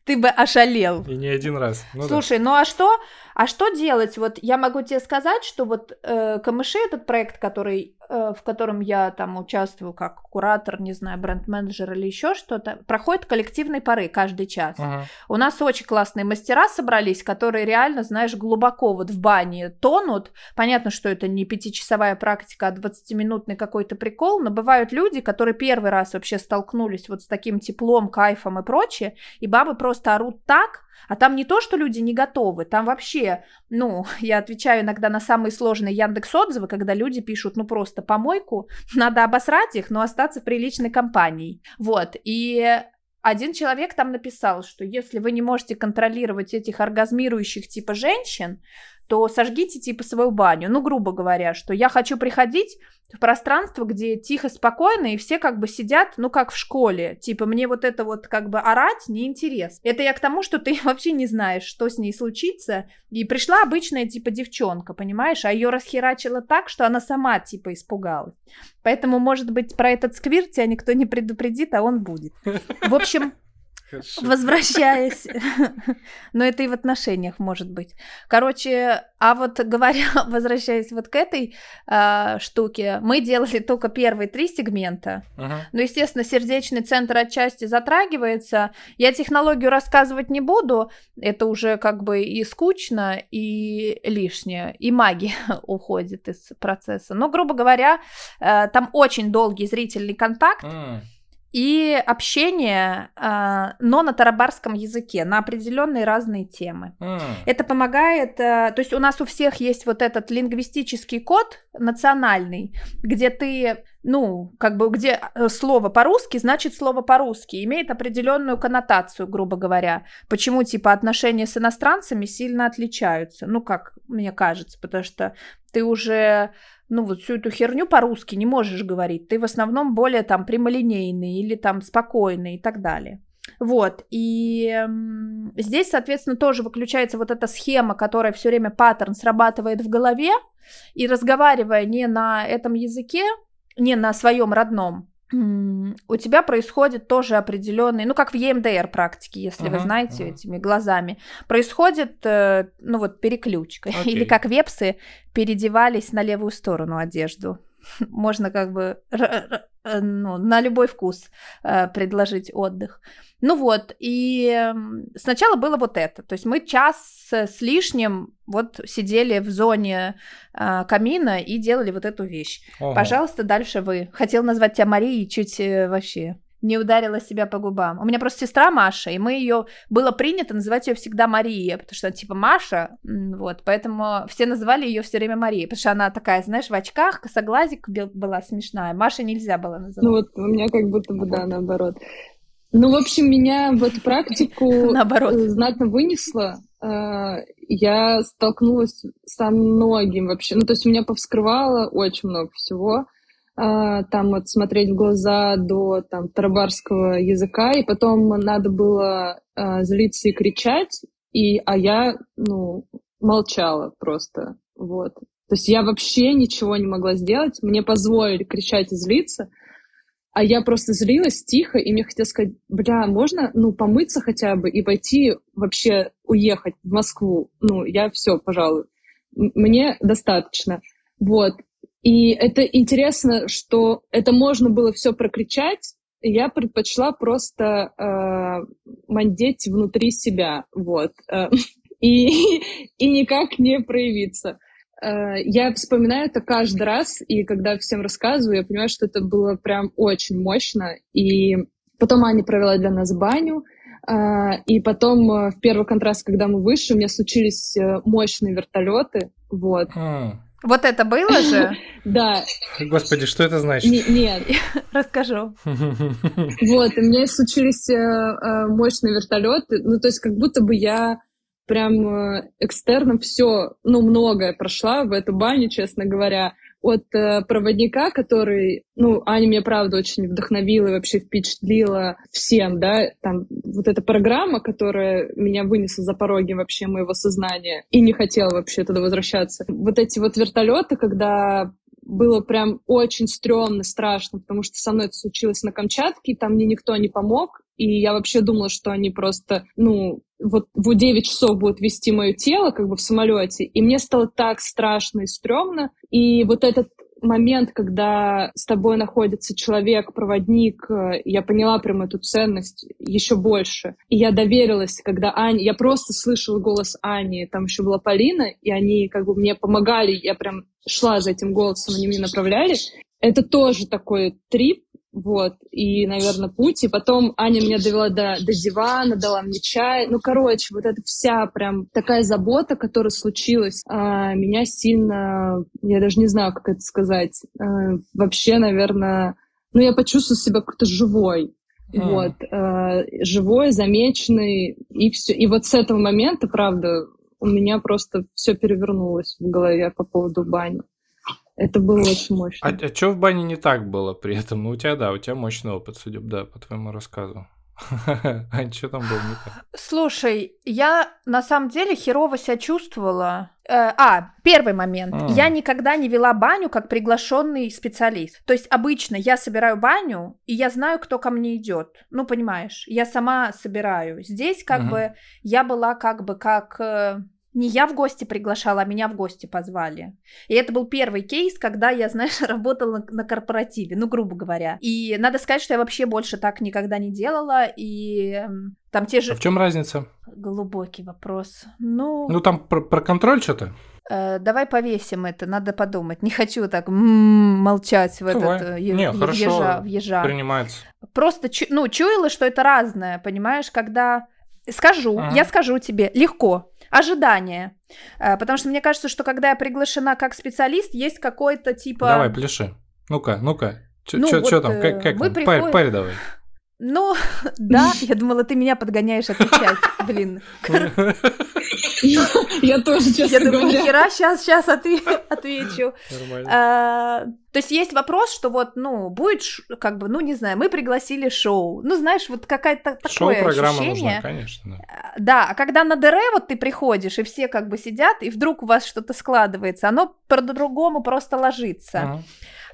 Ты бы ошалел. И не один раз. Ну, Слушай, да. ну а что? А что делать? Вот я могу тебе сказать, что вот э, Камыши, этот проект, который Э, в котором я там участвую как куратор, не знаю, бренд-менеджер или еще что-то, проходит коллективные пары каждый час. Ага. У нас очень классные мастера собрались, которые реально, знаешь, глубоко вот в бане тонут. Понятно, что это не пятичасовая практика, а 20-минутный какой-то прикол, но бывают люди, которые первый раз вообще столкнулись вот с таким теплом, кайфом и прочее, и бабы просто орут так, а там не то, что люди не готовы, там вообще, ну, я отвечаю иногда на самые сложные Яндекс отзывы, когда люди пишут, ну, просто помойку, надо обосрать их, но остаться приличной компании. Вот, и один человек там написал, что если вы не можете контролировать этих оргазмирующих типа женщин, то сожгите типа свою баню. Ну, грубо говоря, что я хочу приходить в пространство, где тихо, спокойно, и все как бы сидят, ну, как в школе. Типа, мне вот это вот как бы орать неинтересно. Это я к тому, что ты вообще не знаешь, что с ней случится. И пришла обычная типа девчонка, понимаешь? А ее расхерачило так, что она сама типа испугалась. Поэтому, может быть, про этот сквирт тебя никто не предупредит, а он будет. В общем, Хорошо. Возвращаясь, но это и в отношениях может быть. Короче, а вот говоря, возвращаясь вот к этой э, штуке, мы делали только первые три сегмента. Uh-huh. Ну, естественно, сердечный центр отчасти затрагивается. Я технологию рассказывать не буду, это уже как бы и скучно, и лишнее, и магия уходит из процесса. Но, грубо говоря, э, там очень долгий зрительный контакт. Uh-huh и общение, а, но на тарабарском языке, на определенные разные темы. Mm. Это помогает, э, то есть у нас у всех есть вот этот лингвистический код национальный, где ты, ну, как бы, где э, слово по-русски значит слово по-русски, имеет определенную коннотацию, грубо говоря. Почему, типа, отношения с иностранцами сильно отличаются? Ну, как мне кажется, потому что ты уже ну, вот всю эту херню по-русски не можешь говорить. Ты в основном более там прямолинейный или там спокойный и так далее. Вот, и здесь, соответственно, тоже выключается вот эта схема, которая все время паттерн срабатывает в голове, и разговаривая не на этом языке, не на своем родном, у тебя происходит тоже определенный, ну как в EMDR практике, если uh-huh, вы знаете uh-huh. этими глазами, происходит, э, ну вот переключка, okay. или как вепсы передевались на левую сторону одежду. Можно как бы э, ну, на любой вкус э, предложить отдых. Ну вот, и сначала было вот это. То есть мы час с лишним вот сидели в зоне э, камина и делали вот эту вещь. Ого. Пожалуйста, дальше вы. Хотел назвать тебя Марией, чуть э, вообще не ударила себя по губам. У меня просто сестра Маша, и мы ее было принято называть ее всегда Мария, потому что типа Маша, вот, поэтому все называли ее все время Мария, потому что она такая, знаешь, в очках, косоглазик была смешная. Маша нельзя было называть. Ну вот у меня как будто бы да наоборот. Ну, в общем, меня в эту практику Наоборот. знатно вынесло. А, я столкнулась со многим вообще. Ну, то есть меня повскрывало очень много всего. А, там от смотреть в глаза до там тарабарского языка, и потом надо было а, злиться и кричать, и, а я, ну, молчала просто, вот. То есть я вообще ничего не могла сделать, мне позволили кричать и злиться, а я просто злилась тихо, и мне хотелось сказать, бля, можно, ну, помыться хотя бы и пойти вообще уехать в Москву. Ну, я все, пожалуй. Мне достаточно. Вот. И это интересно, что это можно было все прокричать, я предпочла просто э, мандеть внутри себя, вот, э, и, и никак не проявиться. Э, я вспоминаю это каждый раз, и когда всем рассказываю, я понимаю, что это было прям очень мощно. И потом Аня провела для нас баню, э, и потом э, в первый контраст, когда мы вышли, у меня случились мощные вертолеты, вот. А. Вот это было же? Да. Господи, что это значит? Нет. Расскажу. Вот, у меня случились мощные вертолеты, ну, то есть как будто бы я прям э, экстерном все, ну, многое прошла в эту баню, честно говоря. От э, проводника, который, ну, Аня меня, правда, очень вдохновила и вообще впечатлила всем, да, там, вот эта программа, которая меня вынесла за пороги вообще моего сознания и не хотела вообще туда возвращаться. Вот эти вот вертолеты, когда было прям очень стрёмно, страшно, потому что со мной это случилось на Камчатке, и там мне никто не помог, и я вообще думала, что они просто, ну, вот в 9 часов будут вести мое тело как бы в самолете, и мне стало так страшно и стрёмно, и вот этот момент, когда с тобой находится человек, проводник, э, я поняла прям эту ценность еще больше. И я доверилась, когда Аня... Я просто слышала голос Ани, там еще была Полина, и они как бы мне помогали, я прям шла за этим голосом, они меня направляли. Это тоже такой трип, вот, и, наверное, путь. И потом Аня меня довела до, до дивана, дала мне чай. Ну, короче, вот эта вся прям такая забота, которая случилась, а, меня сильно, я даже не знаю, как это сказать, а, вообще, наверное, ну, я почувствовала себя как-то живой. Mm. Вот, а, живой, замеченный, и все. И вот с этого момента, правда, у меня просто все перевернулось в голове по поводу бани. Это было очень мощно. А, а что в бане не так было при этом? Ну, у тебя, да, у тебя мощный опыт, судя да, по твоему рассказу. А что там было не так? Слушай, я на самом деле херово себя чувствовала. Э, а, первый момент. А. Я никогда не вела баню как приглашенный специалист. То есть обычно я собираю баню, и я знаю, кто ко мне идет. Ну, понимаешь, я сама собираю. Здесь как бы я была как бы как э, не я в гости приглашала, а меня в гости позвали. И это был первый кейс, когда я, знаешь, работала на, на корпоративе, ну, грубо говоря. И надо сказать, что я вообще больше так никогда не делала, и эм, там те же... А в чем разница? Глубокий вопрос. Ну... Ну, там про, про контроль что-то? Э, давай повесим это, надо подумать. Не хочу так м-м, молчать в давай. этот э, Не, хорошо, ежа, в ежа. принимается. Просто, ну, чуяла, что это разное, понимаешь, когда... Скажу, ага. я скажу тебе, легко ожидания. Э, потому что мне кажется, что когда я приглашена как специалист, есть какой-то типа... Давай, пляши. Ну-ка, ну-ка. Что ну, вот, там? Как, как мы там? Приходим... Парь, парь давай. Ну, да, я думала, ты меня подгоняешь отвечать, блин. Я тоже, честно Я думаю, нихера, сейчас, сейчас отвечу. А, то есть есть вопрос, что вот, ну, будет, как бы, ну, не знаю, мы пригласили шоу. Ну, знаешь, вот какая-то такое Шоу-программа нужна, конечно. А, да, а когда на ДР вот ты приходишь, и все как бы сидят, и вдруг у вас что-то складывается, оно по-другому просто ложится.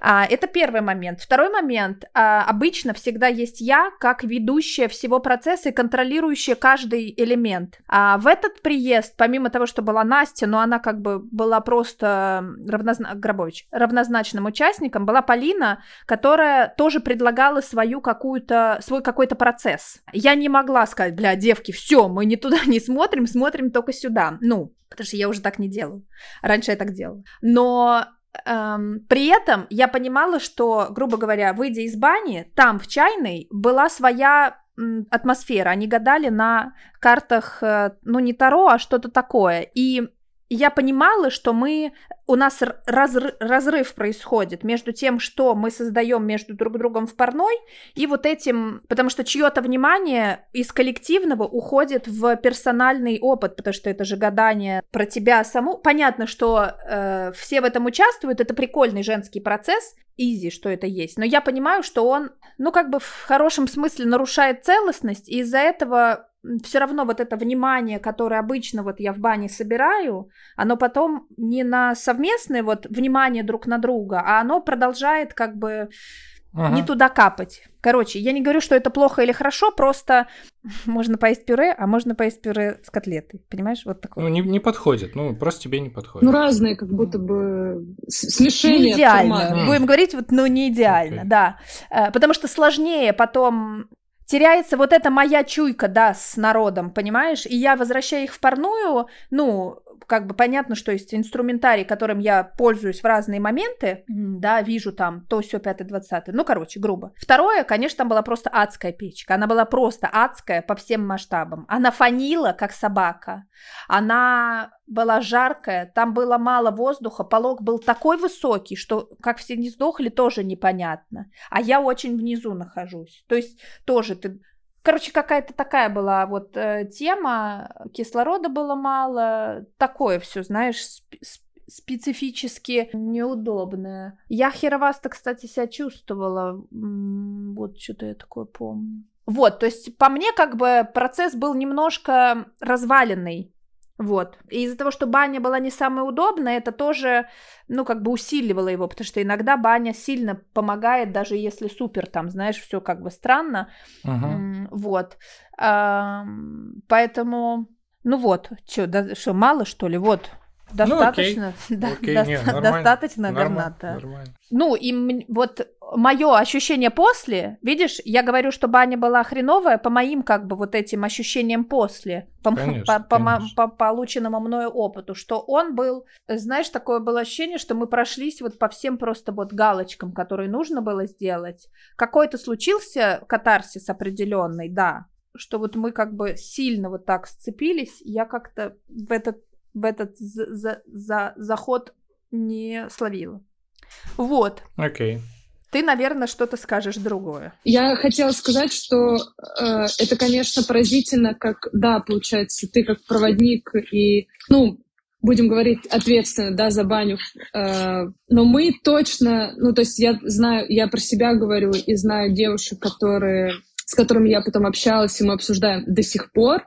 А, это первый момент. Второй момент. А, обычно всегда есть я, как ведущая всего процесса и контролирующая каждый элемент. А в этот приезд, помимо того, что была Настя, но она как бы была просто равнозна... Гробович, равнозначным участником, была Полина, которая тоже предлагала свою какую-то, свой какой-то процесс. Я не могла сказать, бля, девки, все, мы не туда не смотрим, смотрим только сюда. Ну, потому что я уже так не делаю. Раньше я так делала. Но эм, при этом я понимала, что, грубо говоря, выйдя из бани, там в чайной была своя атмосфера. Они гадали на картах, э, ну не Таро, а что-то такое. И я понимала, что мы у нас разрыв, разрыв происходит между тем, что мы создаем между друг другом в парной, и вот этим, потому что чье-то внимание из коллективного уходит в персональный опыт, потому что это же гадание про тебя саму. Понятно, что э, все в этом участвуют, это прикольный женский процесс, изи, что это есть, но я понимаю, что он, ну как бы в хорошем смысле нарушает целостность, и из-за этого все равно вот это внимание, которое обычно вот я в бане собираю, оно потом не на совместное вот внимание друг на друга, а оно продолжает как бы ага. не туда капать. Короче, я не говорю, что это плохо или хорошо, просто можно поесть пюре, а можно поесть пюре с котлетой. Понимаешь, вот такое. Ну, не, не подходит, ну, просто тебе не подходит. Ну, разные, как будто бы смешение. Не идеально. Будем говорить, вот, ну, не идеально, okay. да. Э, потому что сложнее потом теряется вот эта моя чуйка, да, с народом, понимаешь? И я возвращаю их в парную, ну, как бы понятно, что есть инструментарий, которым я пользуюсь в разные моменты, да, вижу там то, все, пятое, двадцатое, ну, короче, грубо. Второе, конечно, там была просто адская печка, она была просто адская по всем масштабам. Она фанила, как собака, она была жаркая, там было мало воздуха, полог был такой высокий, что как все не сдохли, тоже непонятно. А я очень внизу нахожусь. То есть тоже ты Короче, какая-то такая была вот э, тема, кислорода было мало, такое все, знаешь, сп- специфически неудобное. Я херовасто, кстати, себя чувствовала. Вот что-то я такое помню. Вот, то есть по мне как бы процесс был немножко разваленный. Вот. И из-за того, что баня была не самая удобная, это тоже, ну, как бы усиливало его, потому что иногда баня сильно помогает, даже если супер, там, знаешь, все как бы странно. Uh-huh. Вот. А, поэтому, ну вот, что, да, что, мало, что ли? Вот, Достаточно, ну, да, окей, до, нет, нормально, достаточно нормально, горната. Нормально. Ну, и вот мое ощущение после, видишь, я говорю, что баня была хреновая по моим как бы вот этим ощущениям после, по, конечно, по, конечно. по, по полученному мною опыту, что он был, знаешь, такое было ощущение, что мы прошлись вот по всем просто вот галочкам, которые нужно было сделать. Какой-то случился катарсис определенный, да, что вот мы как бы сильно вот так сцепились, я как-то в этот в этот за, за, за заход не словила. Вот. Окей. Okay. Ты, наверное, что-то скажешь другое. Я хотела сказать, что э, это, конечно, поразительно, как, да, получается, ты как проводник и, ну, будем говорить ответственно, да, за баню. Э, но мы точно, ну, то есть я знаю, я про себя говорю и знаю девушек, которые, с которыми я потом общалась, и мы обсуждаем до сих пор,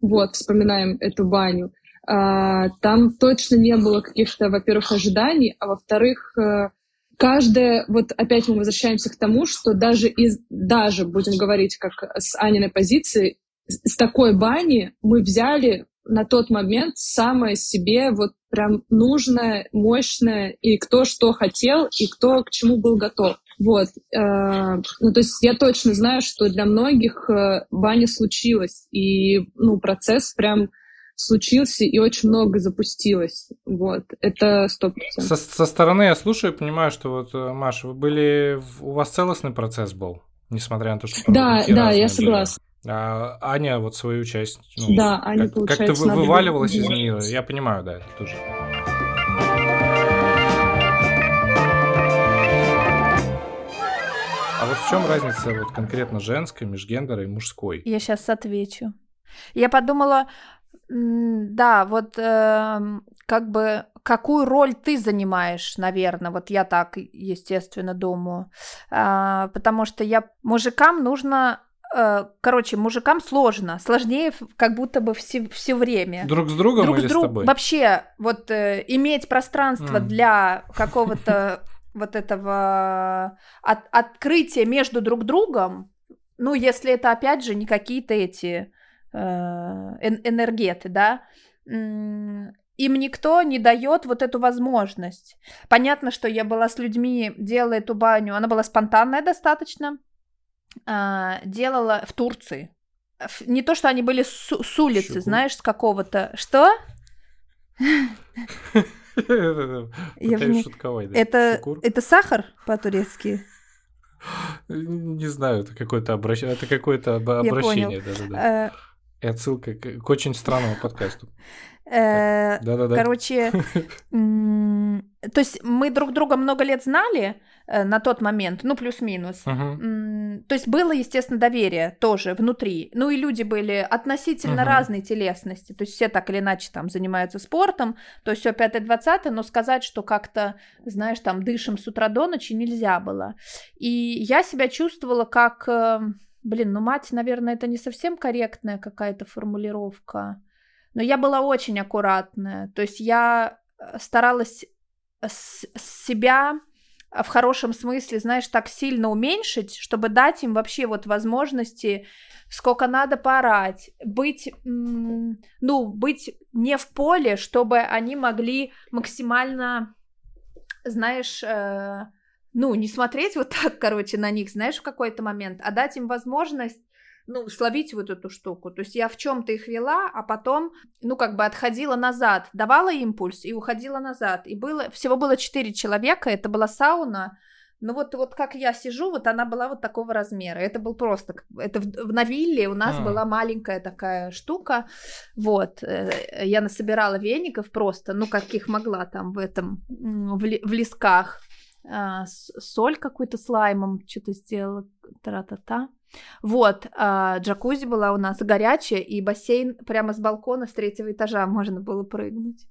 вот, вспоминаем эту баню. А, там точно не было каких-то, во-первых, ожиданий, а во-вторых, э, каждое, вот опять мы возвращаемся к тому, что даже из, даже, будем говорить, как с Аниной позиции, с такой бани мы взяли на тот момент самое себе вот прям нужное, мощное, и кто что хотел, и кто к чему был готов. Вот. Э, ну, то есть я точно знаю, что для многих э, баня случилась, и, ну, процесс прям случился и очень много запустилось. Вот, это сто процентов. Со, со стороны я слушаю и понимаю, что вот, э, Маша, вы были, у вас целостный процесс был, несмотря на то, что... Да, да, я согласна. А Аня вот свою часть... Ну, да, Аня, как, получается, Как-то вы, вываливалась из нее, я понимаю, да, это тоже. А вот в чем разница вот конкретно женской, межгендера и мужской? Я сейчас отвечу. Я подумала, да, вот э, как бы какую роль ты занимаешь, наверное, вот я так, естественно, думаю, э, потому что я мужикам нужно э, Короче, мужикам сложно, сложнее как будто бы все, все время. Друг с другом Друг или с, друг... с тобой? Вообще, вот э, иметь пространство mm. для какого-то вот этого от, открытия между друг другом, ну, если это, опять же, не какие-то эти энергеты, да, им никто не дает вот эту возможность. Понятно, что я была с людьми, делала эту баню, она была спонтанная достаточно, а, делала в Турции. Не то, что они были с, с улицы, Чего? знаешь, с какого-то... Что? Это, это сахар по-турецки? Не знаю, это какое-то обращение. Это какое-то обращение. И отсылка к очень странному подкасту. Э, Да-да-да. Короче, то есть мы друг друга много лет знали э, на тот момент, ну плюс-минус. То есть было, естественно, доверие тоже внутри. Ну и люди были относительно разной телесности. То есть все так или иначе там занимаются спортом, то есть все 5-20, но сказать, что как-то, знаешь, там дышим с утра до ночи нельзя было. И я себя чувствовала как э, Блин, ну мать, наверное, это не совсем корректная какая-то формулировка. Но я была очень аккуратная. То есть я э, старалась с себя в хорошем смысле, знаешь, так сильно уменьшить, чтобы дать им вообще вот возможности, сколько надо поорать, быть, ну, быть не в поле, чтобы они могли максимально, знаешь, э, ну, не смотреть вот так, короче, на них, знаешь, в какой-то момент, а дать им возможность ну, словить вот эту штуку. То есть я в чем-то их вела, а потом, ну, как бы отходила назад, давала импульс и уходила назад. И было, всего было четыре человека, это была сауна, ну вот, вот как я сижу, вот она была вот такого размера. Это был просто, это в, на вилле у нас а. была маленькая такая штука, вот. Э, я насобирала веников просто, ну каких могла там в этом, в, в лесках а, соль какую-то с лаймом что-то сделала, тра-та-та. Вот, а, джакузи была у нас горячая, и бассейн прямо с балкона с третьего этажа можно было прыгнуть.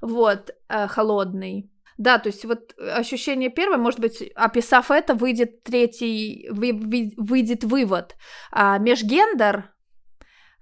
Вот, а, холодный. Да, то есть вот ощущение первое, может быть, описав это, выйдет третий, вы, вы, выйдет вывод. А, межгендер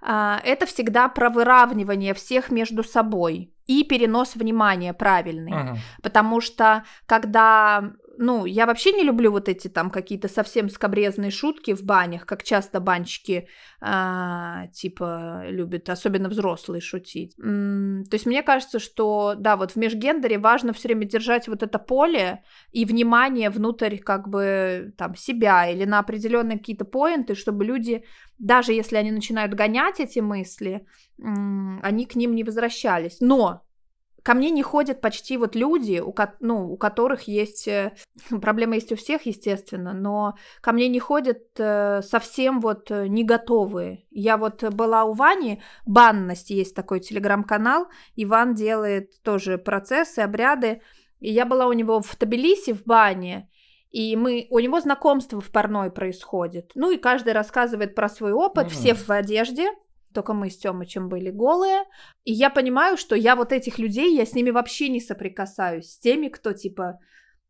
это всегда про выравнивание всех между собой и перенос внимания правильный. Ага. Потому что когда ну, я вообще не люблю вот эти там какие-то совсем скобрезные шутки в банях, как часто банчики, а, типа, любят, особенно взрослые, шутить. М-м, то есть мне кажется, что, да, вот в межгендере важно все время держать вот это поле и внимание внутрь, как бы, там, себя или на определенные какие-то поинты, чтобы люди, даже если они начинают гонять эти мысли, м-м, они к ним не возвращались. Но ко мне не ходят почти вот люди, у, ну, у которых есть... Э, проблема есть у всех, естественно, но ко мне не ходят э, совсем вот э, не готовые. Я вот была у Вани, банность есть такой телеграм-канал, Иван делает тоже процессы, обряды, и я была у него в Табелисе в бане, и мы, у него знакомство в парной происходит. Ну и каждый рассказывает про свой опыт, mm-hmm. все в одежде, только мы с Тёмычем были голые. И я понимаю, что я вот этих людей, я с ними вообще не соприкасаюсь. С теми, кто типа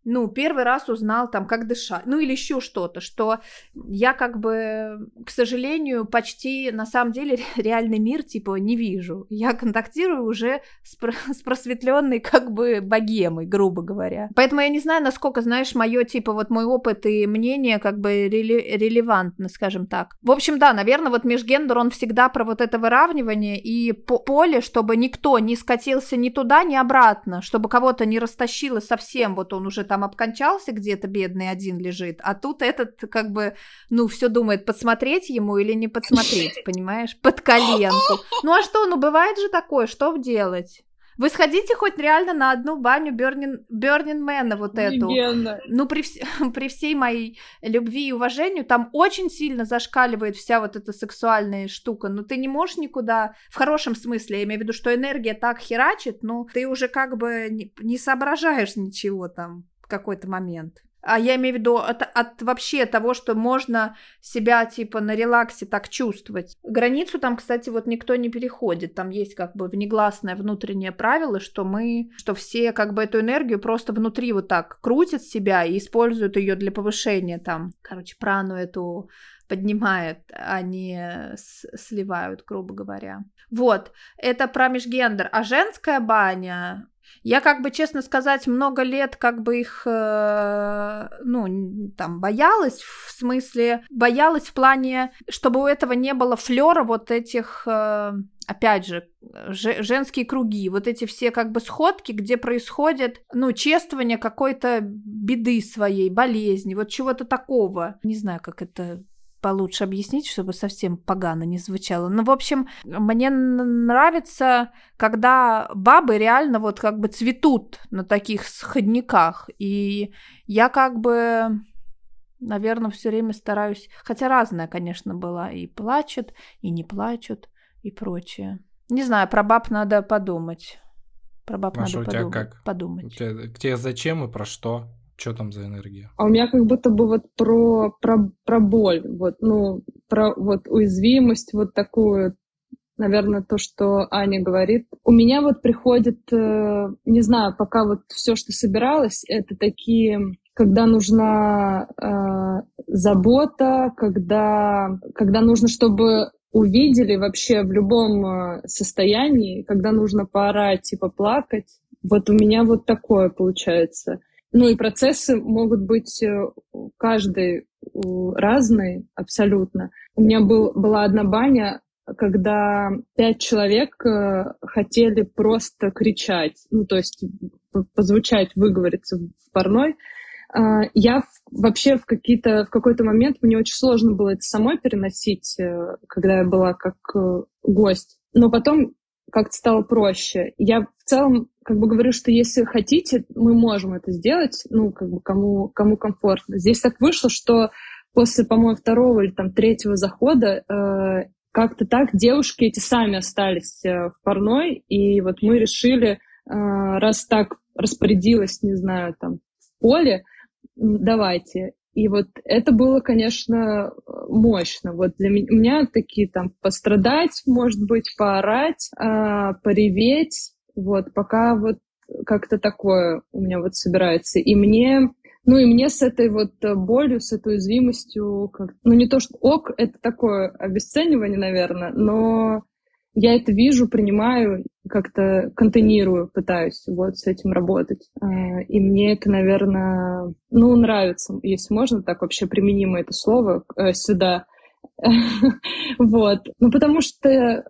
ну, первый раз узнал там, как дышать, ну или еще что-то, что я как бы, к сожалению, почти на самом деле реальный мир типа не вижу. Я контактирую уже с, про- с просветленной как бы богемой, грубо говоря. Поэтому я не знаю, насколько, знаешь, мое типа вот мой опыт и мнение как бы реле- релевантны, скажем так. В общем, да, наверное, вот межгендер, он всегда про вот это выравнивание и по- поле, чтобы никто не скатился ни туда, ни обратно, чтобы кого-то не растащило совсем, вот он уже там обкончался где-то, бедный один лежит, а тут этот как бы, ну, все думает, подсмотреть ему или не подсмотреть, понимаешь, под коленку. Ну а что, ну бывает же такое, что делать? Вы сходите хоть реально на одну баню Бернин, Бернин Мэна вот эту. Легенда. Ну, при, при всей моей любви и уважению, там очень сильно зашкаливает вся вот эта сексуальная штука. Ну, ты не можешь никуда, в хорошем смысле, я имею в виду, что энергия так херачит, ну, ты уже как бы не, не соображаешь ничего там какой-то момент. А я имею в виду от, от вообще того, что можно себя типа на релаксе так чувствовать. Границу там, кстати, вот никто не переходит. Там есть как бы внегласное внутреннее правило, что мы, что все как бы эту энергию просто внутри вот так крутят себя и используют ее для повышения там, короче, прану эту поднимают, а не сливают, грубо говоря. Вот, это про межгендер. А женская баня, я, как бы, честно сказать, много лет как бы их, э, ну, там, боялась, в смысле, боялась в плане, чтобы у этого не было флера вот этих, э, опять же, женские круги, вот эти все как бы сходки, где происходит, ну, чествование какой-то беды своей, болезни, вот чего-то такого. Не знаю, как это получше объяснить, чтобы совсем погано не звучало. Ну, в общем, мне нравится, когда бабы реально вот как бы цветут на таких сходниках. И я как бы, наверное, все время стараюсь, хотя разная, конечно, была, и плачут, и не плачут, и прочее. Не знаю, про баб надо подумать. Про баб Маша, надо у тебя подумать. как? подумать. Тебе, тебе зачем и про что? Что там за энергия? А у меня как будто бы вот про, про, про боль, вот, ну, про вот уязвимость, вот такую, наверное, то, что Аня говорит. У меня вот приходит, э, не знаю, пока вот все, что собиралось, это такие, когда нужна э, забота, когда, когда нужно, чтобы увидели вообще в любом э, состоянии, когда нужно поорать и поплакать. Вот у меня вот такое получается. Ну и процессы могут быть э, каждый разный абсолютно. У меня был, была одна баня, когда пять человек э, хотели просто кричать, ну то есть позвучать, выговориться в парной. А, я вообще в, какие-то, в какой-то момент мне очень сложно было это самой переносить, э, когда я была как гость. Но потом как-то стало проще. Я в целом как бы говорю, что если хотите, мы можем это сделать, ну, как бы кому, кому комфортно. Здесь так вышло, что после, по-моему, второго или там третьего захода э, как-то так девушки эти сами остались э, в парной, и вот мы решили, э, раз так распорядилась, не знаю, там, в поле, давайте. И вот это было, конечно, мощно. Вот для меня такие там пострадать, может быть, поорать, э, пореветь, вот, пока вот как-то такое у меня вот собирается. И мне, ну и мне с этой вот болью, с этой уязвимостью, как, ну не то, что ок, это такое обесценивание, наверное, но я это вижу, принимаю, как-то контейнирую, пытаюсь вот с этим работать. А, и мне это, наверное, ну, нравится, если можно так вообще применимо это слово э, сюда. Вот. Ну, потому что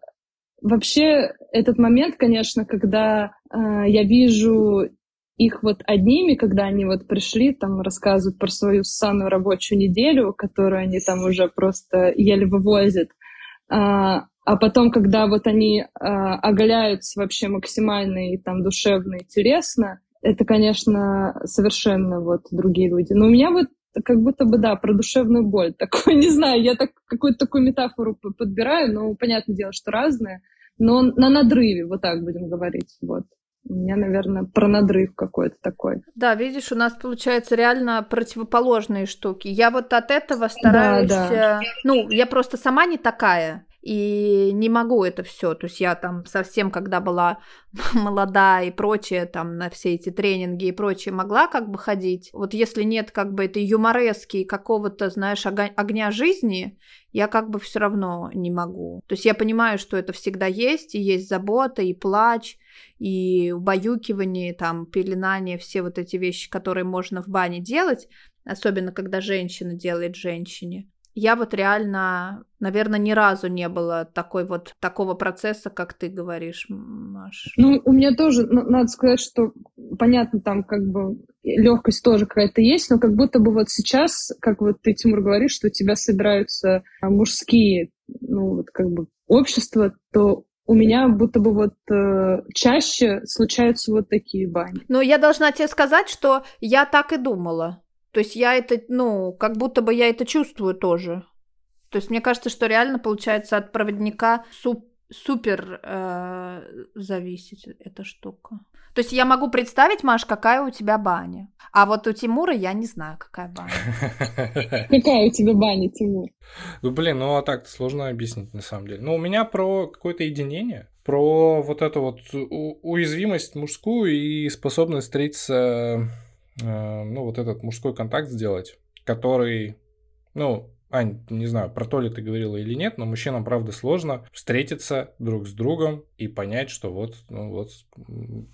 Вообще, этот момент, конечно, когда э, я вижу их вот одними, когда они вот пришли, там рассказывают про свою ссаную рабочую неделю, которую они там уже просто еле вывозят, а, а потом, когда вот они а, оголяются вообще максимально и там душевно и телесно, это, конечно, совершенно вот другие люди. Но у меня вот как будто бы, да, про душевную боль. Такой, не знаю, я так, какую-то такую метафору подбираю, но понятное дело, что разные. Но на надрыве, вот так будем говорить, вот. У меня, наверное, про надрыв какой-то такой. Да, видишь, у нас получается реально противоположные штуки. Я вот от этого стараюсь... Да, да. Э, ну, я просто сама не такая и не могу это все. То есть я там совсем, когда была молода и прочее, там на все эти тренинги и прочее, могла как бы ходить. Вот если нет как бы этой юморески какого-то, знаешь, огня жизни, я как бы все равно не могу. То есть я понимаю, что это всегда есть, и есть забота, и плач, и убаюкивание, там, пеленание, все вот эти вещи, которые можно в бане делать, особенно когда женщина делает женщине я вот реально, наверное, ни разу не было такой вот такого процесса, как ты говоришь, Маш. Ну, у меня тоже, надо сказать, что понятно, там как бы легкость тоже какая-то есть, но как будто бы вот сейчас, как вот ты, Тимур, говоришь, что у тебя собираются мужские, ну, вот как бы общества, то у меня будто бы вот э, чаще случаются вот такие бани. Но я должна тебе сказать, что я так и думала. То есть я это, ну, как будто бы я это чувствую тоже. То есть мне кажется, что реально получается от проводника суп супер э, зависит эта штука. То есть я могу представить, Маш, какая у тебя баня. А вот у Тимура я не знаю, какая баня. Какая у тебя баня, Тимур? Ну, блин, ну а так сложно объяснить на самом деле. Ну, у меня про какое-то единение, про вот эту вот уязвимость мужскую и способность встретиться ну, вот этот мужской контакт сделать, который, ну, Ань, не знаю, про то ли ты говорила или нет, но мужчинам, правда, сложно встретиться друг с другом и понять, что вот, ну, вот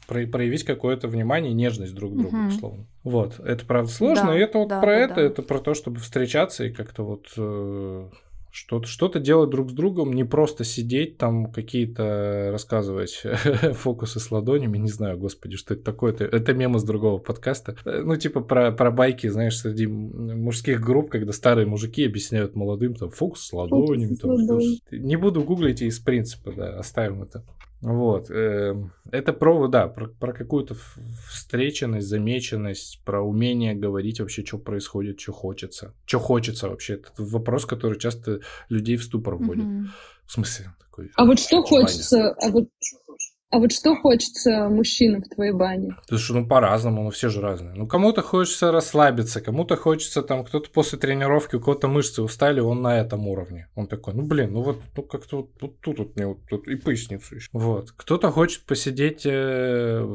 проявить какое-то внимание и нежность друг к другу, угу. условно. Вот, это, правда, сложно, да, и это вот да, про да, это, да. это про то, чтобы встречаться и как-то вот э, Что-то, что-то делать друг с другом, не просто сидеть там, какие-то рассказывать фокусы с ладонями, не знаю, господи, что это такое, это, это мем из другого подкаста. Э, ну, типа про, про байки, знаешь, среди мужских групп, когда старые мужики объясняют молодым там фокус с ладонями. Фокус там, с ладонями. Не буду гуглить из принципа, да, оставим это. Вот. Эм, это про, да, про, про какую-то встреченность, замеченность, про умение говорить вообще, что происходит, что хочется. Что хочется вообще. Это вопрос, который часто людей в ступор вводит. Mm-hmm. В смысле? Такой, а вот что хочется, а вот а вот что хочется мужчинам в твоей бане? Слушай, ну по-разному, ну все же разные. Ну кому-то хочется расслабиться, кому-то хочется там, кто-то после тренировки, у кого-то мышцы устали, он на этом уровне. Он такой, ну блин, ну вот, ну как-то вот, вот тут вот мне вот тут и поясницу еще. Вот. Кто-то хочет посидеть э,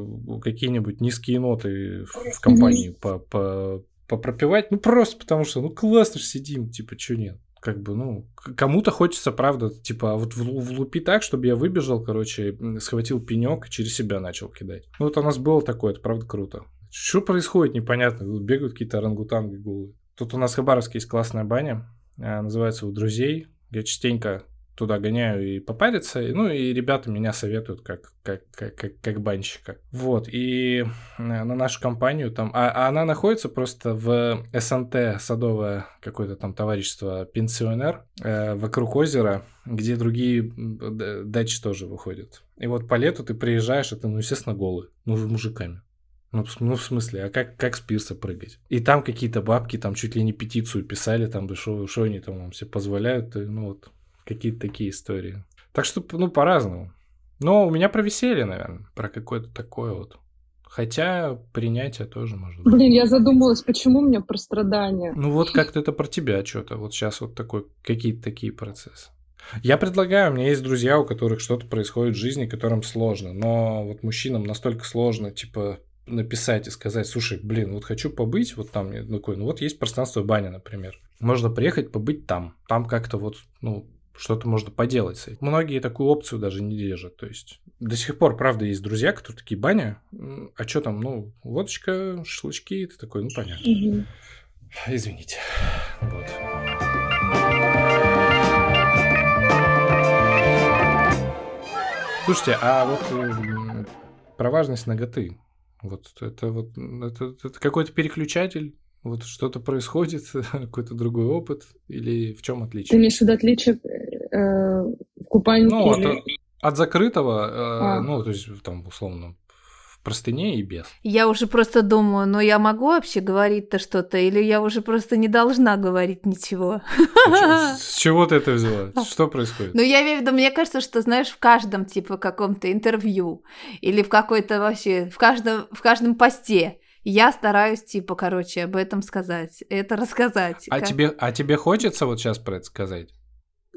какие-нибудь низкие ноты в, в компании по, по, попропивать, ну просто потому что, ну классно же сидим, типа, что нет как бы, ну, кому-то хочется, правда, типа, вот влупи так, чтобы я выбежал, короче, схватил пенек и через себя начал кидать. Ну, вот у нас было такое, это правда круто. Что происходит, непонятно. Бегают какие-то орангутанги голые. Тут у нас в Хабаровске есть классная баня, а, называется «У друзей». Я частенько туда гоняю и попариться. Ну, и ребята меня советуют как, как, как, как, как банщика. Вот, и э, на нашу компанию там... А, а она находится просто в СНТ, садовое какое-то там товарищество пенсионер, э, вокруг озера, где другие дачи тоже выходят. И вот по лету ты приезжаешь, это, ну, естественно, голый. Ну, мужиками. Ну, ну, в смысле, а как, как с пирса прыгать? И там какие-то бабки там чуть ли не петицию писали, там, да что они там вам все позволяют, ну вот Какие-то такие истории. Так что, ну, по-разному. Но у меня про веселье, наверное, про какое-то такое вот. Хотя принятие тоже может быть. Блин, я задумалась, почему у меня про страдания. Ну вот как-то это про тебя что-то. Вот сейчас вот такой, какие-то такие процессы. Я предлагаю, у меня есть друзья, у которых что-то происходит в жизни, которым сложно. Но вот мужчинам настолько сложно, типа, написать и сказать, слушай, блин, вот хочу побыть, вот там, такой, ну вот есть пространство баня, например. Можно приехать, побыть там. Там как-то вот, ну, что-то можно поделать с этим. Многие такую опцию даже не держат. То есть до сих пор, правда, есть друзья, которые такие, баня, а что там, ну, водочка, шашлычки, ты такой, ну, понятно. Угу. Извините. Вот. Слушайте, а вот э, про важность ноготы. Вот это вот это, это какой-то переключатель вот что-то происходит, какой-то другой опыт, или в чем отличие? Ты имеешь в виду отличие э, в купальнике? Ну, или... от, от закрытого, э, а. ну, то есть там условно в простыне и без. Я уже просто думаю, ну я могу вообще говорить-то что-то, или я уже просто не должна говорить ничего? С чего ты это взяла? Что происходит? Ну я имею в виду, мне кажется, что, знаешь, в каждом, типа, каком-то интервью, или в какой-то вообще, в каждом, в каждом посте, я стараюсь, типа, короче, об этом сказать, это рассказать. А, как... тебе, а тебе хочется вот сейчас про это сказать?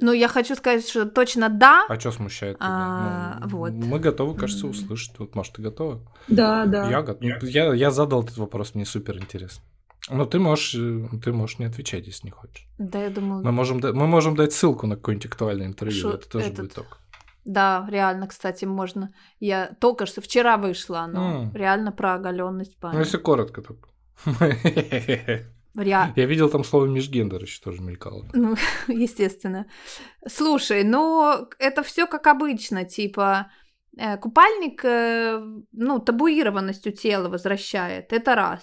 Ну, я хочу сказать, что точно да. А что смущает тебя? А, ну, вот. Мы готовы, кажется, услышать. Вот, может, ты готова? Да, да. Я, готов. я, я задал этот вопрос, мне супер интересно. Ну, ты можешь, э, ты можешь не отвечать, если не хочешь. Да, я думаю... Мы можем, мы можем дать ссылку на какое-нибудь актуальное интервью, Шо, это тоже этот... будет ток. Да, реально, кстати, можно. Я только что вчера вышла, но mm. реально про оголенность памяти. Ну, если коротко только. Я... Я видел там слово межгендер еще тоже мелькало. Ну, естественно. Слушай, ну это все как обычно, типа э, купальник, э, ну, табуированность у тела возвращает, это раз.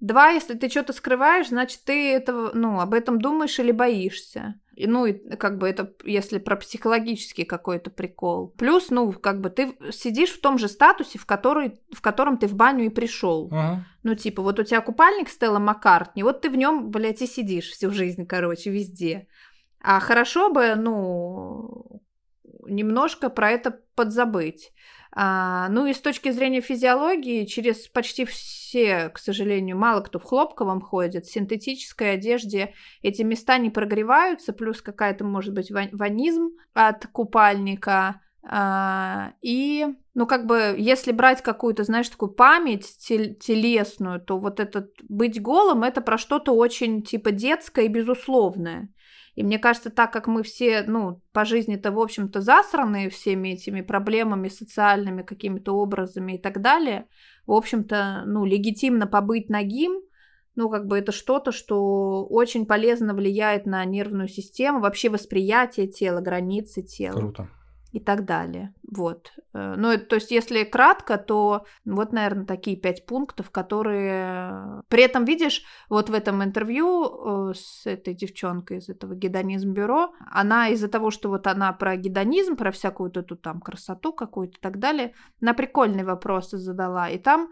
Два, если ты что-то скрываешь, значит, ты это, ну, об этом думаешь или боишься. И, ну, и как бы это, если про психологический какой-то прикол. Плюс, ну, как бы ты сидишь в том же статусе, в, который, в котором ты в баню и пришел. Uh-huh. Ну, типа, вот у тебя купальник Стелла Маккартни, вот ты в нем, блядь, и сидишь всю жизнь, короче, везде. А хорошо бы, ну, немножко про это подзабыть. А, ну и с точки зрения физиологии, через почти все, к сожалению, мало кто в хлопковом ходит, в синтетической одежде эти места не прогреваются, плюс какая-то, может быть, ванизм от купальника. А, и, ну, как бы, если брать какую-то, знаешь, такую память телесную, то вот этот быть голым, это про что-то очень, типа, детское и безусловное. И мне кажется, так как мы все, ну, по жизни-то, в общем-то, засраны всеми этими проблемами социальными какими-то образами и так далее, в общем-то, ну, легитимно побыть нагим, ну, как бы это что-то, что очень полезно влияет на нервную систему, вообще восприятие тела, границы тела. Круто и так далее. Вот. Э, ну, то есть, если кратко, то вот, наверное, такие пять пунктов, которые... При этом, видишь, вот в этом интервью э, с этой девчонкой из этого гедонизм-бюро, она из-за того, что вот она про гедонизм, про всякую эту там красоту какую-то и так далее, на прикольные вопросы задала. И там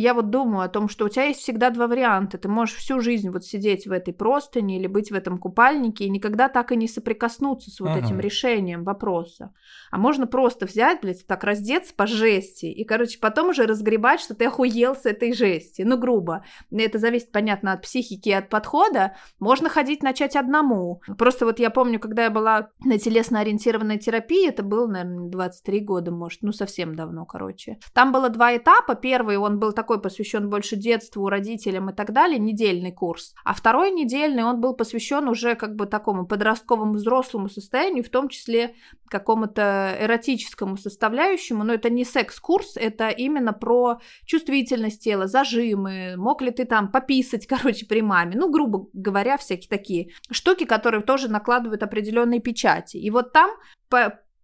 я вот думаю о том, что у тебя есть всегда два варианта. Ты можешь всю жизнь вот сидеть в этой простыне или быть в этом купальнике и никогда так и не соприкоснуться с вот ага. этим решением вопроса. А можно просто взять, блядь, так раздеться по жести и, короче, потом уже разгребать, что ты охуел с этой жести. Ну, грубо. Это зависит, понятно, от психики и от подхода. Можно ходить начать одному. Просто вот я помню, когда я была на телесно-ориентированной терапии, это было, наверное, 23 года, может, ну, совсем давно, короче. Там было два этапа. Первый, он был такой посвящен больше детству, родителям и так далее, недельный курс. А второй недельный, он был посвящен уже как бы такому подростковому взрослому состоянию, в том числе какому-то эротическому составляющему, но это не секс-курс, это именно про чувствительность тела, зажимы, мог ли ты там пописать, короче, при маме, ну, грубо говоря, всякие такие штуки, которые тоже накладывают определенные печати. И вот там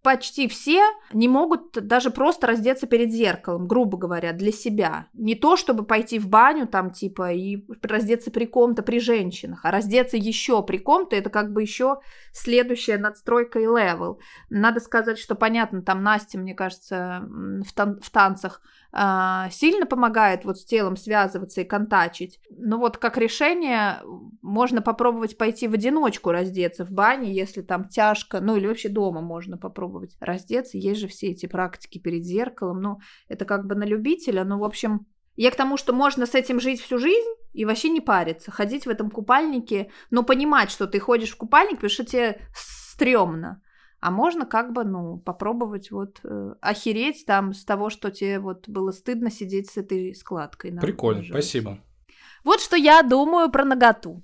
почти все не могут даже просто раздеться перед зеркалом, грубо говоря, для себя. Не то, чтобы пойти в баню там типа и раздеться при ком-то при женщинах, а раздеться еще при ком-то, это как бы еще следующая надстройка и level. Надо сказать, что понятно, там Настя, мне кажется, в, тан- в танцах э, сильно помогает вот с телом связываться и контачить. Но вот как решение можно попробовать пойти в одиночку раздеться в бане, если там тяжко, ну или вообще дома можно попробовать раздеться. Есть же все эти практики перед зеркалом, ну это как бы на любителя, ну в общем я к тому, что можно с этим жить всю жизнь и вообще не париться, ходить в этом купальнике, но понимать, что ты ходишь в купальник, потому что тебе стрёмно. А можно как бы, ну, попробовать вот э, охереть там с того, что тебе вот было стыдно сидеть с этой складкой. Прикольно, спасибо. Вот что я думаю про наготу.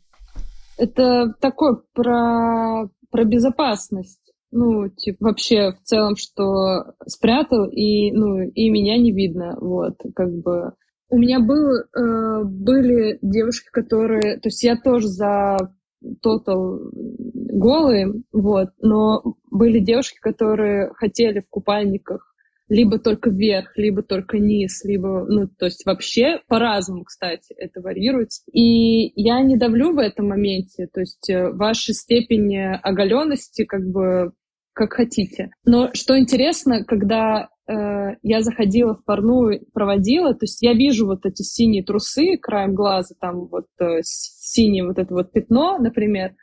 Это такой про, про безопасность. Ну, типа, вообще в целом, что спрятал, и, ну, и меня не видно. Вот, как бы у меня был, э, были девушки, которые... То есть я тоже за тотал голые, вот, но были девушки, которые хотели в купальниках либо только вверх, либо только низ, либо, ну, то есть вообще по-разному, кстати, это варьируется. И я не давлю в этом моменте, то есть э, ваша степень оголенности как бы как хотите. Но что интересно, когда э, я заходила в парную, проводила, то есть я вижу вот эти синие трусы краем глаза, там вот э, синее вот это вот пятно, например,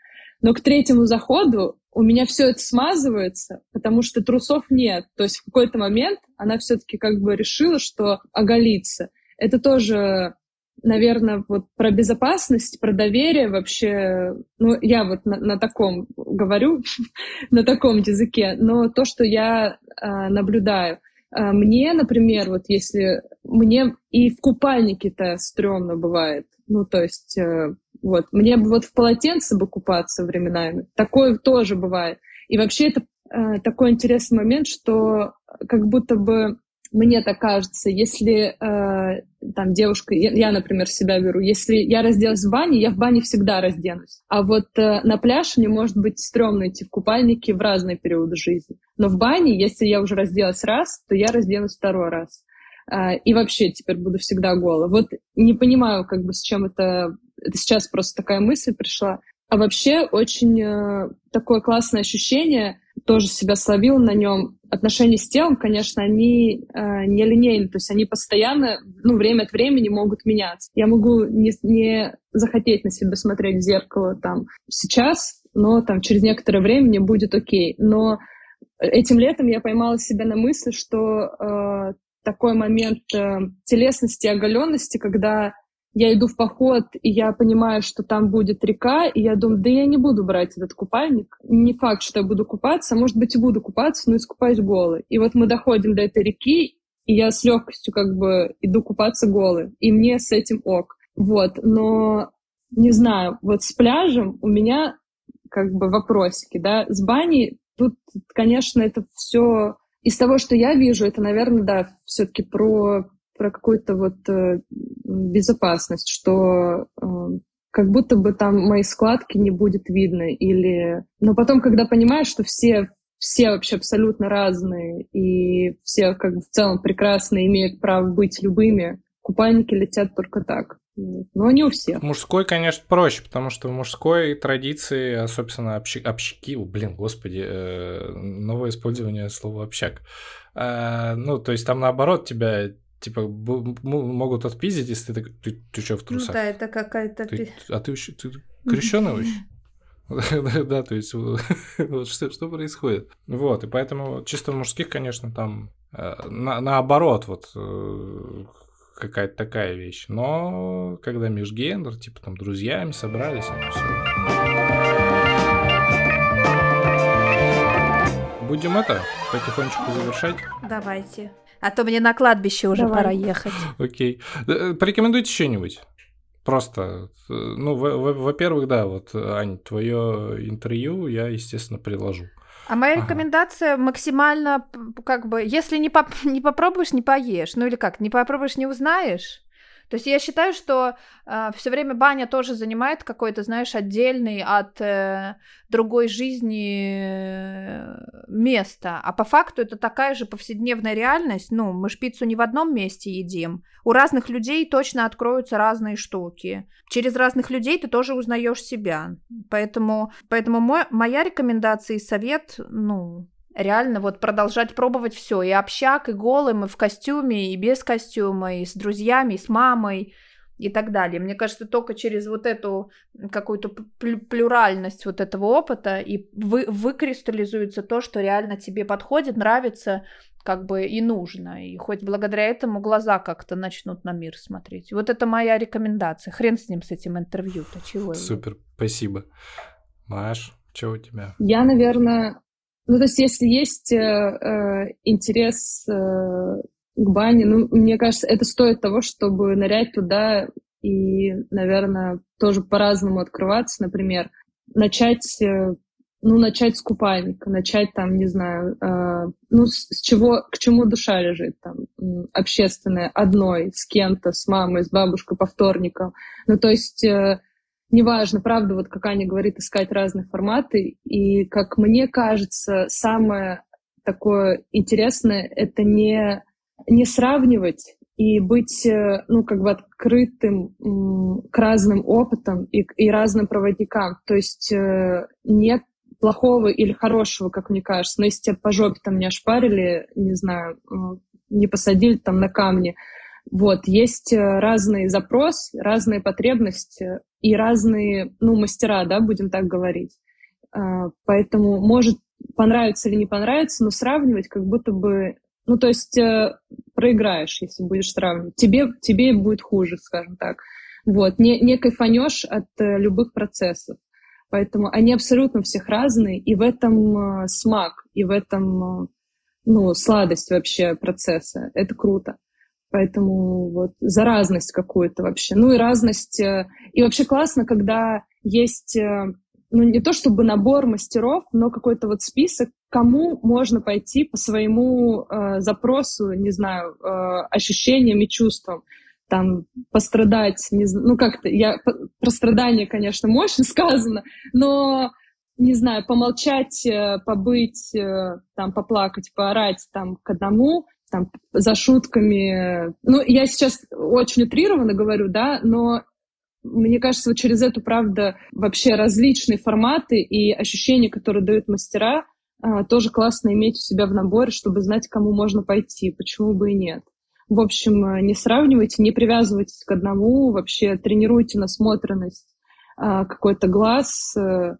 но к третьему заходу у меня все это смазывается, потому что трусов нет. То есть в какой-то момент она все-таки как бы решила, что оголится. Это тоже наверное, вот про безопасность, про доверие вообще, ну, я вот на, на таком говорю, на таком языке, но то, что я э, наблюдаю. Э, мне, например, вот если мне и в купальнике-то стрёмно бывает, ну, то есть, э, вот, мне бы вот в полотенце бы купаться временами, такое тоже бывает. И вообще это э, такой интересный момент, что как будто бы мне так кажется, если э, там девушка, я, я, например, себя беру, если я разделась в бане, я в бане всегда разденусь. А вот э, на пляж мне может быть стрёмно идти в купальнике в разные периоды жизни. Но в бане, если я уже разделась раз, то я разденусь второй раз. Э, и вообще теперь буду всегда гола. Вот не понимаю, как бы с чем это... Это сейчас просто такая мысль пришла. А вообще очень э, такое классное ощущение, тоже себя словил на нем. Отношения с телом, конечно, они э, не линейны, то есть они постоянно, ну, время от времени могут меняться. Я могу не, не захотеть на себя смотреть в зеркало там сейчас, но там через некоторое время мне будет окей. Но этим летом я поймала себя на мысли, что э, такой момент э, телесности, оголенности, когда я иду в поход, и я понимаю, что там будет река, и я думаю, да я не буду брать этот купальник. Не факт, что я буду купаться, а может быть и буду купаться, но искупаюсь голой. И вот мы доходим до этой реки, и я с легкостью как бы иду купаться голой, и мне с этим ок. Вот, но не знаю, вот с пляжем у меня как бы вопросики, да, с баней тут, конечно, это все из того, что я вижу, это, наверное, да, все-таки про про какую-то вот э, безопасность, что э, как будто бы там мои складки не будет видно, или... Но потом, когда понимаешь, что все, все вообще абсолютно разные, и все как бы в целом прекрасно имеют право быть любыми, купальники летят только так. Но не у всех. Мужской, конечно, проще, потому что в мужской традиции, особенно общи, общики, блин, господи, э, новое использование слова общак. Э, ну, то есть там наоборот тебя типа могут отпиздить, если ты ты, ты что в трусах? Ну да, это какая-то... Ты, а ты, ты крещеный вообще? Да, то есть вот что, что происходит. Вот, и поэтому чисто мужских, конечно, там э, на, наоборот, вот э, какая-то такая вещь. Но когда межгендер, типа там друзьями собрались, это все. Будем это потихонечку завершать. Давайте. А то мне на кладбище уже Давай. пора ехать. Окей. Э, порекомендуйте что-нибудь. Просто, э, ну, во-первых, да, вот, Ань, твое интервью я, естественно, приложу. А моя ага. рекомендация максимально, как бы, если не, поп не попробуешь, не поешь. Ну или как, не попробуешь, не узнаешь. То есть я считаю, что э, а, все время баня тоже занимает какой-то, знаешь, отдельный от э, другой жизни э, место. А по факту это такая же повседневная реальность. Ну, мы шпицу не в одном месте едим. У разных людей точно откроются разные штуки. Через разных людей ты тоже узнаешь себя. Поэтому, поэтому мой, моя рекомендация и совет, ну, реально вот продолжать пробовать все, и общак, и голым, и в костюме, и без костюма, и с друзьями, и с мамой, и так далее. Мне кажется, только через вот эту какую-то плюральность вот этого опыта и вы, выкристаллизуется то, что реально тебе подходит, нравится, как бы и нужно. И хоть благодаря этому глаза как-то начнут на мир смотреть. Вот это моя рекомендация. Хрен с ним, с этим интервью-то. Чего Супер, его? спасибо. Маш, что у тебя? Я, наверное, ну, то есть, если есть э, э, интерес э, к бане, ну, мне кажется, это стоит того, чтобы нырять туда и, наверное, тоже по-разному открываться. Например, начать, э, ну, начать с купальника, начать там, не знаю, э, ну, с, с чего, к чему душа лежит, там, общественное, одной, с кем-то, с мамой, с бабушкой по вторникам. Ну, то есть... Э, неважно, правда, вот как Аня говорит, искать разные форматы. И, как мне кажется, самое такое интересное — это не, не сравнивать и быть, э, ну, как бы открытым к разным опытам и, и разным проводникам. То есть э, нет плохого или хорошего, как мне кажется. Но если тебя по жопе там не ошпарили, не знаю, не посадили там на камни, вот, есть э, разный запрос, разные потребности и разные, ну, мастера, да, будем так говорить. А, поэтому может понравится или не понравится, но сравнивать как будто бы, ну, то есть э, проиграешь, если будешь сравнивать. Тебе, тебе будет хуже, скажем так. Вот, не, не кайфанешь от э, любых процессов. Поэтому они абсолютно всех разные, и в этом смак, и в этом, ну, сладость вообще процесса. Это круто. Поэтому вот за разность какую-то вообще. Ну и разность. Э, и вообще классно, когда есть, э, ну не то чтобы набор мастеров, но какой-то вот список, кому можно пойти по своему э, запросу, не знаю, э, ощущениям и чувствам. Там пострадать, не знаю, ну как-то, я, про страдания, конечно, мощно сказано, но не знаю, помолчать, э, побыть, там, поплакать, поорать там к одному, там, за шутками. Ну, я сейчас очень утрированно говорю, да, но мне кажется, вот через эту, правда, вообще различные форматы и ощущения, которые дают мастера, а, тоже классно иметь у себя в наборе, чтобы знать, кому можно пойти, почему бы и нет. В общем, э, не сравнивайте, не привязывайтесь к одному, вообще тренируйте насмотренность, а, какой-то глаз, э,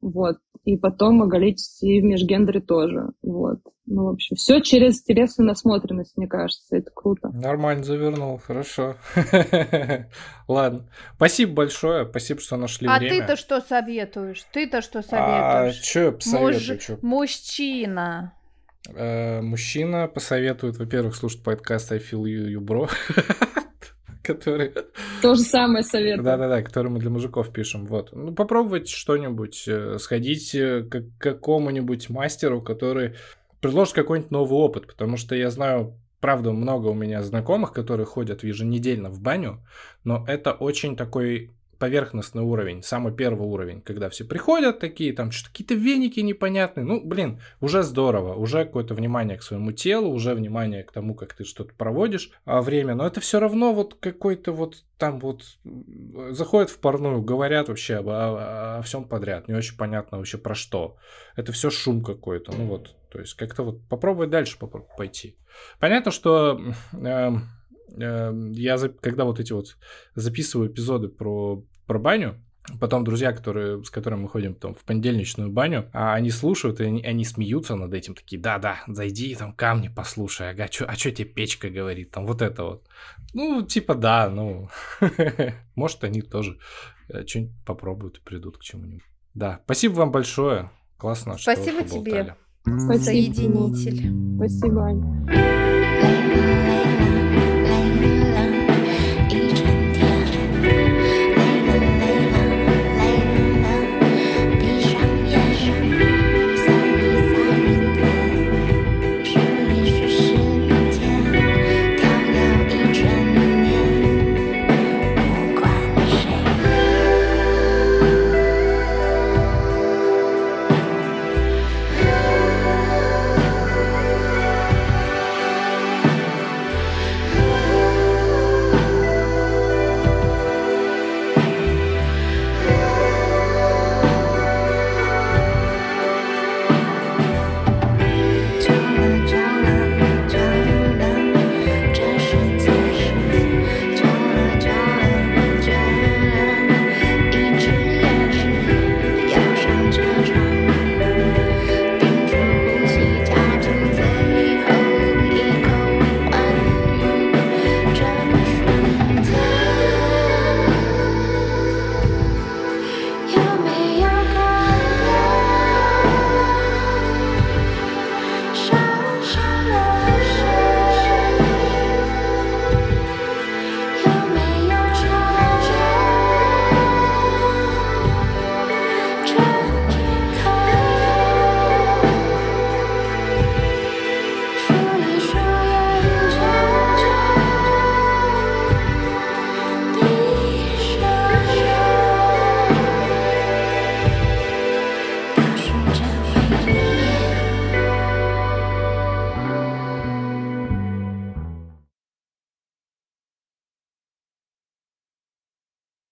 вот, и потом оголить и в межгендере тоже, вот. Ну, в общем, все через интересную насмотренность, мне кажется, это круто. Нормально завернул, хорошо. Ладно, спасибо большое, спасибо, что нашли а время. А ты-то что советуешь? Ты-то что советуешь? А, что посоветую? Муж... Мужчина. Э, мужчина посоветует, во-первых, слушать подкаст I Feel You, you Bro. который... То же самое совет. Да-да-да, который мы для мужиков пишем. Вот. Ну, попробовать что-нибудь, э, сходить э, к какому-нибудь мастеру, который предложит какой-нибудь новый опыт, потому что я знаю правда, много у меня знакомых, которые ходят еженедельно в баню, но это очень такой поверхностный уровень, самый первый уровень, когда все приходят такие, там что-то какие-то веники непонятные, ну, блин, уже здорово, уже какое-то внимание к своему телу, уже внимание к тому, как ты что-то проводишь а, время, но это все равно вот какой-то вот там вот заходят в парную, говорят вообще об, о, всем подряд, не очень понятно вообще про что. Это все шум какой-то, ну вот, то есть как-то вот попробовать дальше пойти. Понятно, что э, э, я, когда вот эти вот записываю эпизоды про про баню, Потом друзья, которые, с которыми мы ходим там, в понедельничную баню, а они слушают, и они, они смеются над этим, такие, да-да, зайди, там, камни послушай, ага, чё, а что тебе печка говорит, там, вот это вот. Ну, типа, да, ну, может, они тоже э, что-нибудь попробуют и придут к чему-нибудь. Да, спасибо вам большое, классно, Спасибо что тебе, соединитель. Спасибо, Аня.